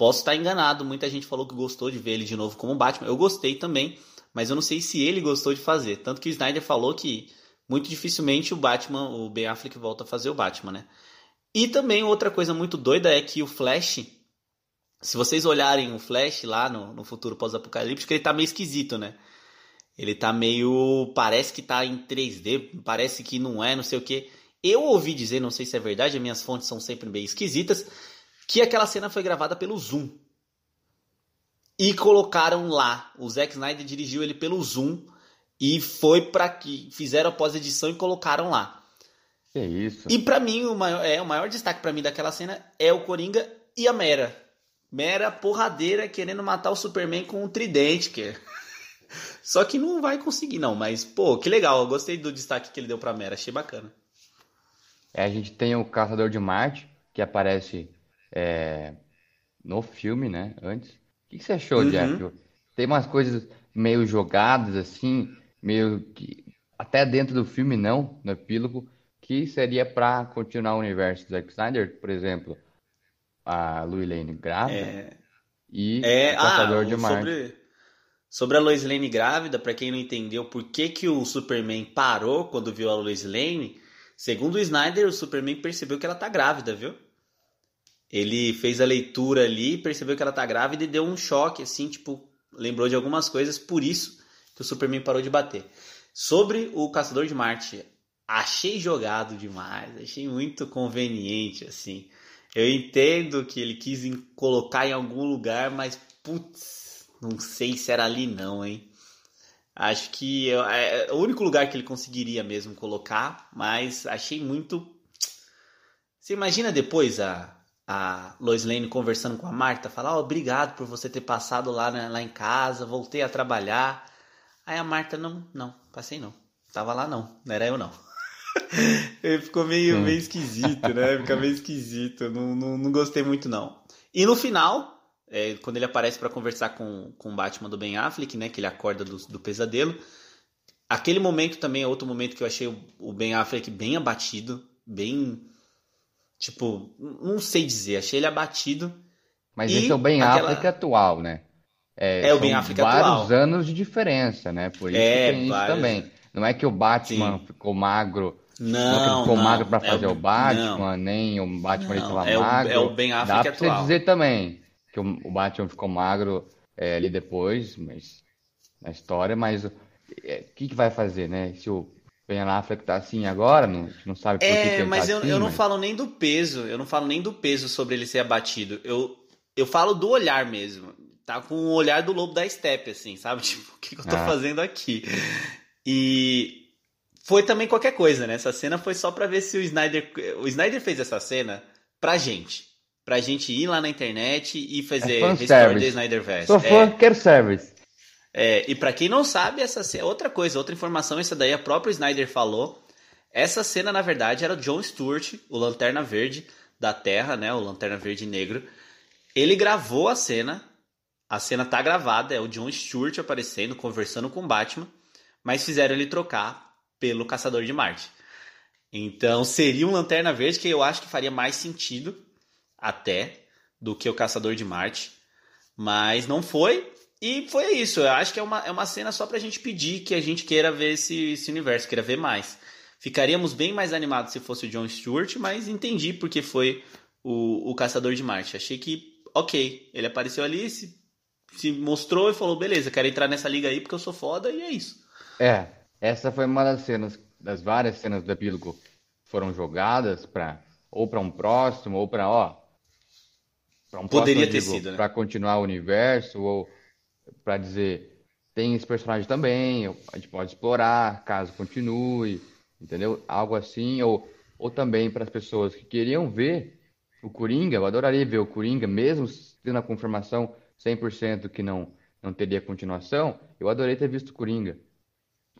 Posso estar enganado, muita gente falou que gostou de ver ele de novo como Batman. Eu gostei também, mas eu não sei se ele gostou de fazer. Tanto que o Snyder falou que muito dificilmente o Batman, o Ben Affleck volta a fazer o Batman, né? E também outra coisa muito doida é que o Flash se vocês olharem o Flash lá no, no futuro pós-apocalíptico, ele tá meio esquisito, né? Ele tá meio. Parece que tá em 3D, parece que não é, não sei o que. Eu ouvi dizer, não sei se é verdade, as minhas fontes são sempre bem esquisitas, que aquela cena foi gravada pelo Zoom. E colocaram lá. O Zack Snyder dirigiu ele pelo Zoom e foi para que fizeram a pós-edição e colocaram lá. É isso. E para mim o maior, é o maior destaque para mim daquela cena é o Coringa e a Mera mera porradeira querendo matar o Superman com um tridente, que Só que não vai conseguir, não. Mas, pô, que legal. Eu gostei do destaque que ele deu pra Mera. Achei bacana. É, a gente tem o Caçador de Marte, que aparece é, no filme, né? Antes. O que, que você achou, uhum. Jeff? Tem umas coisas meio jogadas, assim, meio que. Até dentro do filme, não, no epílogo, que seria para continuar o universo do Zack Snyder, por exemplo a Lois Lane grávida é... e é... o Caçador ah, de Marte. Sobre, sobre a Lois Lane grávida, para quem não entendeu por que, que o Superman parou quando viu a Lois Lane, segundo o Snyder, o Superman percebeu que ela tá grávida, viu? Ele fez a leitura ali, percebeu que ela tá grávida e deu um choque, assim, tipo, lembrou de algumas coisas, por isso que o Superman parou de bater. Sobre o Caçador de Marte, achei jogado demais, achei muito conveniente, assim. Eu entendo que ele quis colocar em algum lugar, mas putz, não sei se era ali não, hein? Acho que é, é o único lugar que ele conseguiria mesmo colocar, mas achei muito. Você imagina depois a, a Lois Lane conversando com a Marta, falar: oh, obrigado por você ter passado lá, né, lá em casa, voltei a trabalhar. Aí a Marta: não, não, passei não, tava lá não, não era eu não. Ele ficou meio, hum. meio esquisito, né? Fica meio esquisito. Não, não, não gostei muito, não. E no final, é, quando ele aparece para conversar com, com o Batman do Ben Affleck, né? Que ele acorda do, do pesadelo. Aquele momento também é outro momento que eu achei o, o Ben Affleck bem abatido. Bem. Tipo, não sei dizer. Achei ele abatido. Mas esse é o Ben aquela... Affleck atual, né? É, é o Ben Affleck vários atual. Vários anos de diferença, né? Por isso é, que tem isso vários... também. Não é que o Batman Sim. ficou magro. Não, não, que ele ficou não, magro para fazer é o, o Batman, não. nem o Batman estava é magro. O, é o Ben Affleck Dá pra atual. você dizer também que o, o Batman ficou magro é, ali depois, mas na história, mas o é, que, que vai fazer, né? Se o Ben Affleck tá assim agora, não, não sabe por é, que, ele mas tá eu, assim, eu não mas... falo nem do peso, eu não falo nem do peso sobre ele ser abatido. Eu, eu falo do olhar mesmo. Tá com o olhar do lobo da steppe, assim, sabe? Tipo, o que, que eu tô Ah. fazendo aqui? E foi também qualquer coisa, né? Essa cena foi só pra ver se o Snyder. O Snyder fez essa cena pra gente. Pra gente ir lá na internet e fazer É Restore the Snyderverse. Sou fã, É, quero service. É, e pra quem não sabe, essa cena, outra coisa, outra informação, essa daí a própria Snyder falou. Essa cena, na verdade, era o John Stewart, o Lanterna Verde da Terra, né? O Lanterna Verde Negro. Ele gravou a cena. A cena tá gravada, é o John Stewart aparecendo, conversando com o Batman, mas fizeram ele trocar pelo Caçador de Marte. Então seria um Lanterna Verde que eu acho que faria mais sentido até do que o Caçador de Marte. Mas não foi. E foi isso. Eu acho que é uma, é uma cena só pra gente pedir que a gente queira ver esse, esse universo, queira ver mais. Ficaríamos bem mais animados se fosse o John Stewart, mas entendi porque foi o, o Caçador de Marte. Achei que, ok, ele apareceu ali, se, se mostrou e falou: beleza, quero entrar nessa liga aí porque eu sou foda, e é isso. É, essa foi uma das cenas, das várias cenas do epílogo foram jogadas para ou para um próximo ou para ó, para um Poderia próximo, ter digo, sido, né? para continuar o universo ou para dizer tem esse personagem também, a gente pode explorar caso continue, entendeu? Algo assim ou ou também para as pessoas que queriam ver o Coringa, eu adoraria ver o Coringa mesmo tendo a confirmação 100% que não não teria continuação, eu adorei ter visto o Coringa.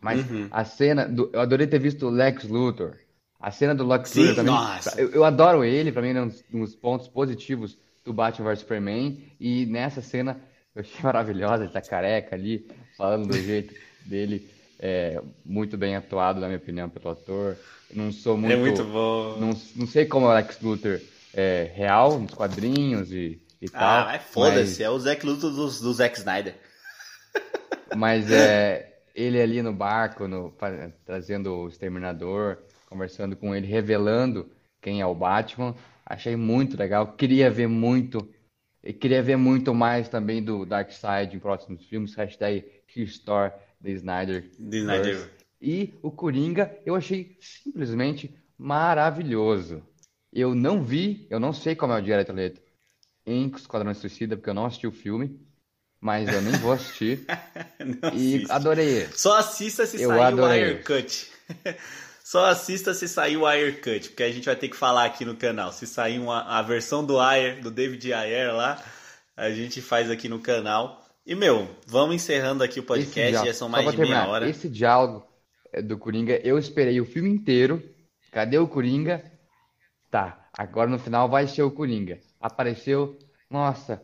Mas Uhum. a cena do, eu adorei ter visto o Lex Luthor. A cena do Lex Luthor também. Eu, eu adoro ele, pra mim é um um dos pontos positivos do Batman vs Superman. E nessa cena eu achei maravilhosa, ele tá careca ali, falando do jeito dele, é, muito bem atuado, na minha opinião, pelo ator. Não sou muito. É muito bom. Não, não sei como é o Lex Luthor é real, nos quadrinhos e, e ah, tal. mas foda-se, é o Zack Luthor do, do Zack Snyder. Mas é ele ali no barco, no- trazendo o Exterminador, conversando com ele, revelando quem é o Batman. Achei muito legal. Queria ver muito. E queria ver muito mais também do Darkseid em próximos filmes. Hashtag Restore the Snyder. Do Snyder. E o Coringa eu achei simplesmente maravilhoso. Eu não vi, eu não sei como é o Jared Leto em Esquadrão Suicida, porque eu não assisti o filme, mas eu nem vou assistir. E assiste. adorei. Só assista se Eu sair o adorei. Wire Cut. Só assista se sair o Wire Cut, porque a gente vai ter que falar aqui no canal. Se sair uma, a versão do Ayer, do David Ayer lá, a gente faz aqui no canal. E, meu, vamos encerrando aqui o podcast, diálogo- já são mais de meia terminar, hora. Esse diálogo é, do Coringa, eu esperei o filme inteiro. Cadê o Coringa? Tá, agora no final vai ser o Coringa. Apareceu, nossa,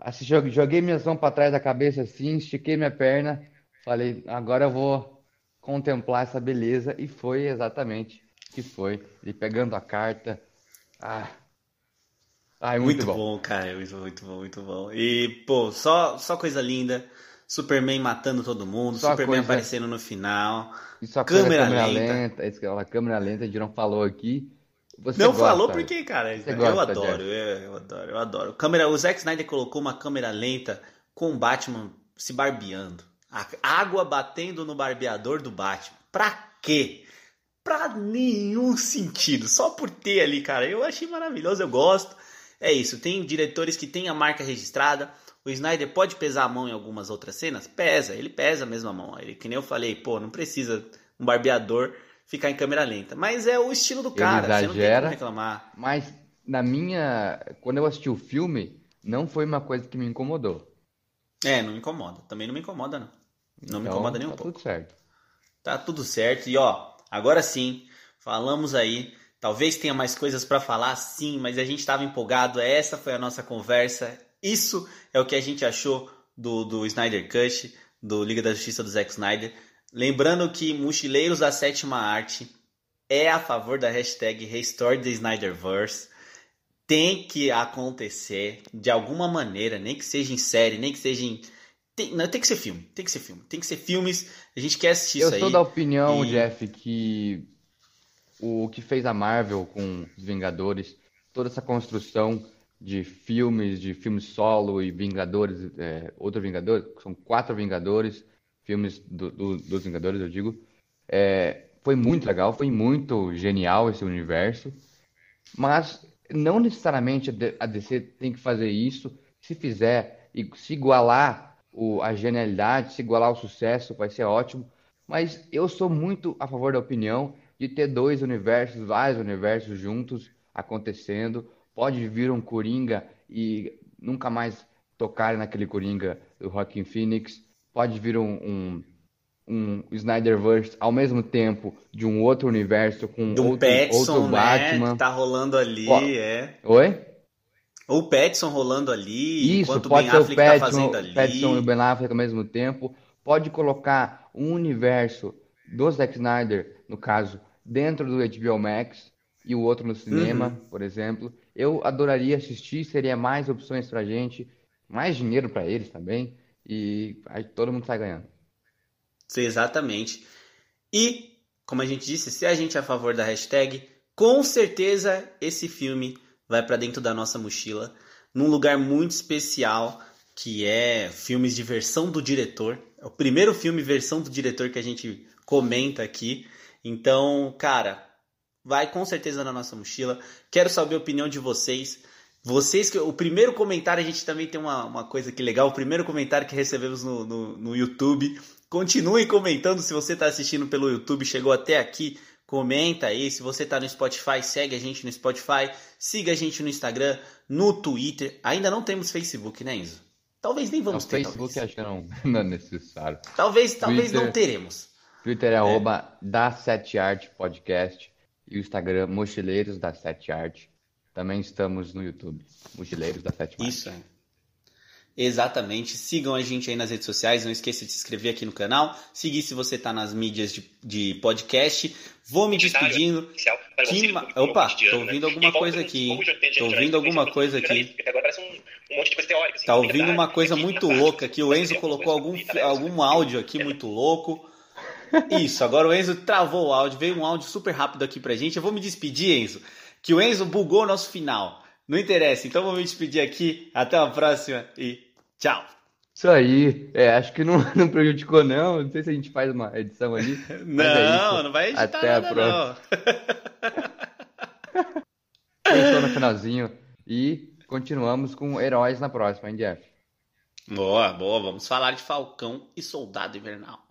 assim, joguei, joguei minhas mãos pra trás da cabeça assim, estiquei minha perna, falei, agora eu vou contemplar essa beleza. E foi exatamente o que foi. Ele pegando a carta. Ah, ai, muito, Muito bom, cara, muito, muito bom, muito bom. E, pô, só, só coisa linda. Superman matando todo mundo, Só Superman coisa- aparecendo no final. Isso a Câmera câmera lenta. lenta, ela câmera lenta, a gente não falou aqui. Você não gosta, falou por quê, cara? Eu gosta, adoro, eu, eu adoro, eu adoro. Câmera, o Zack Snyder colocou uma câmera lenta com o Batman se barbeando. A água batendo no barbeador do Batman. Pra quê? Pra nenhum sentido. Só por ter ali, cara. Eu achei maravilhoso, eu gosto. É isso, tem diretores que têm a marca registrada. O Snyder pode pesar a mão em algumas outras cenas? Pesa, ele pesa mesmo a mão. Ele, que nem eu falei, pô, não precisa um barbeador ficar em câmera lenta. Mas é o estilo do cara, você não tem exagera. como reclamar. Mas na minha. Quando eu assisti o filme, não foi uma coisa que me incomodou. É, não me incomoda. Também não me incomoda, não. Não me Então, incomoda nem um tá pouco. tudo certo. Tá tudo certo. E ó, agora sim, falamos aí. Talvez tenha mais coisas pra falar, sim, mas a gente tava empolgado. Essa foi a nossa conversa. Isso é o que a gente achou do, do Snyder Cut, do Liga da Justiça do Zack Snyder. Lembrando que Mochileiros da Sétima Arte é a favor da hashtag Restore the Snyderverse. Tem que acontecer de alguma maneira, nem que seja em série, nem que seja em. Tem não, tem que ser filme, tem que ser filme, tem que ser filmes. A gente quer assistir Eu isso sou aí. da opinião, e- Jeff, que o que fez a Marvel com os Vingadores, toda essa construção de filmes, de filmes solo e Vingadores, é, outro Vingador, são quatro Vingadores, filmes do- do- dos Vingadores, eu digo, é, foi muito legal, foi muito genial esse universo, mas não necessariamente a DC tem que fazer isso. Se fizer e se igualar o- a genialidade, se igualar o sucesso, vai ser ótimo. Mas eu sou muito a favor da opinião de ter dois universos, vários universos juntos acontecendo. Pode vir um Coringa e nunca mais tocar naquele Coringa do Joaquin Phoenix. Pode vir um, um, um Snyderverse ao mesmo tempo de um outro universo com Do outro, Petson, outro né? Batman. Que tá rolando ali, Ó, é. Oi? Ou o Petson rolando ali, Isso, enquanto o pode Ben o Affleck tá Pattinson, fazendo ali. Pattinson e o Ben Affleck ao mesmo tempo. Pode colocar um universo do Zack Snyder, no caso, dentro do HBO Max e o outro no cinema, Uhum. por exemplo. Eu adoraria assistir, seria mais opções pra gente, mais dinheiro pra eles também, e aí todo mundo sai ganhando. Sim, Exatamente. E, como a gente disse, se a gente é a favor da hashtag, com certeza esse filme vai pra dentro da nossa mochila, num lugar muito especial, que é filmes de versão do diretor. É o primeiro filme versão do diretor que a gente comenta aqui. Então, cara, vai com certeza na nossa mochila. Quero saber a opinião de vocês. Vocês que. O primeiro comentário, a gente também tem uma, uma coisa que legal. O primeiro comentário que recebemos no, no, no YouTube. Continuem comentando se você está assistindo pelo YouTube, chegou até aqui. Comenta aí. Se você está no Spotify, segue a gente no Spotify. Siga a gente no Instagram, no Twitter. Ainda não temos Facebook, né, Enzo? Talvez nem vamos ter. Facebook talvez. acho que não, não é necessário. Talvez, talvez Twitter. não teremos. Twitter é arroba da Sete Arte Podcast e o Instagram Mochileiros da Sete Arte. Também estamos no YouTube, Mochileiros da Sete Arte. Isso, é. Exatamente. Sigam a gente aí nas redes sociais. Não esqueça de se inscrever aqui no canal. Seguir se você tá nas mídias de, de podcast. Vou me despedindo. Que ma- público Opa, tô né? ouvindo alguma coisa aqui, Tô ouvindo já alguma conhece coisa aqui. assim, Tá ouvindo uma coisa aqui muito louca aqui. O Enzo colocou algum, algum áudio aqui muito louco. Isso, agora o Enzo travou o áudio. Veio um áudio super rápido aqui pra gente. Eu vou me despedir, Enzo. Que o Enzo bugou o nosso final. Não interessa. Então eu vou me despedir aqui. Até a próxima e tchau. Isso aí, é, acho que não, não prejudicou não, não sei se a gente faz uma edição ali. é Não, isso. não vai editar Até a nada, próxima. não. Pensou no finalzinho e continuamos com heróis na próxima, hein, Jeff? Boa, boa. Vamos falar de Falcão e Soldado Invernal.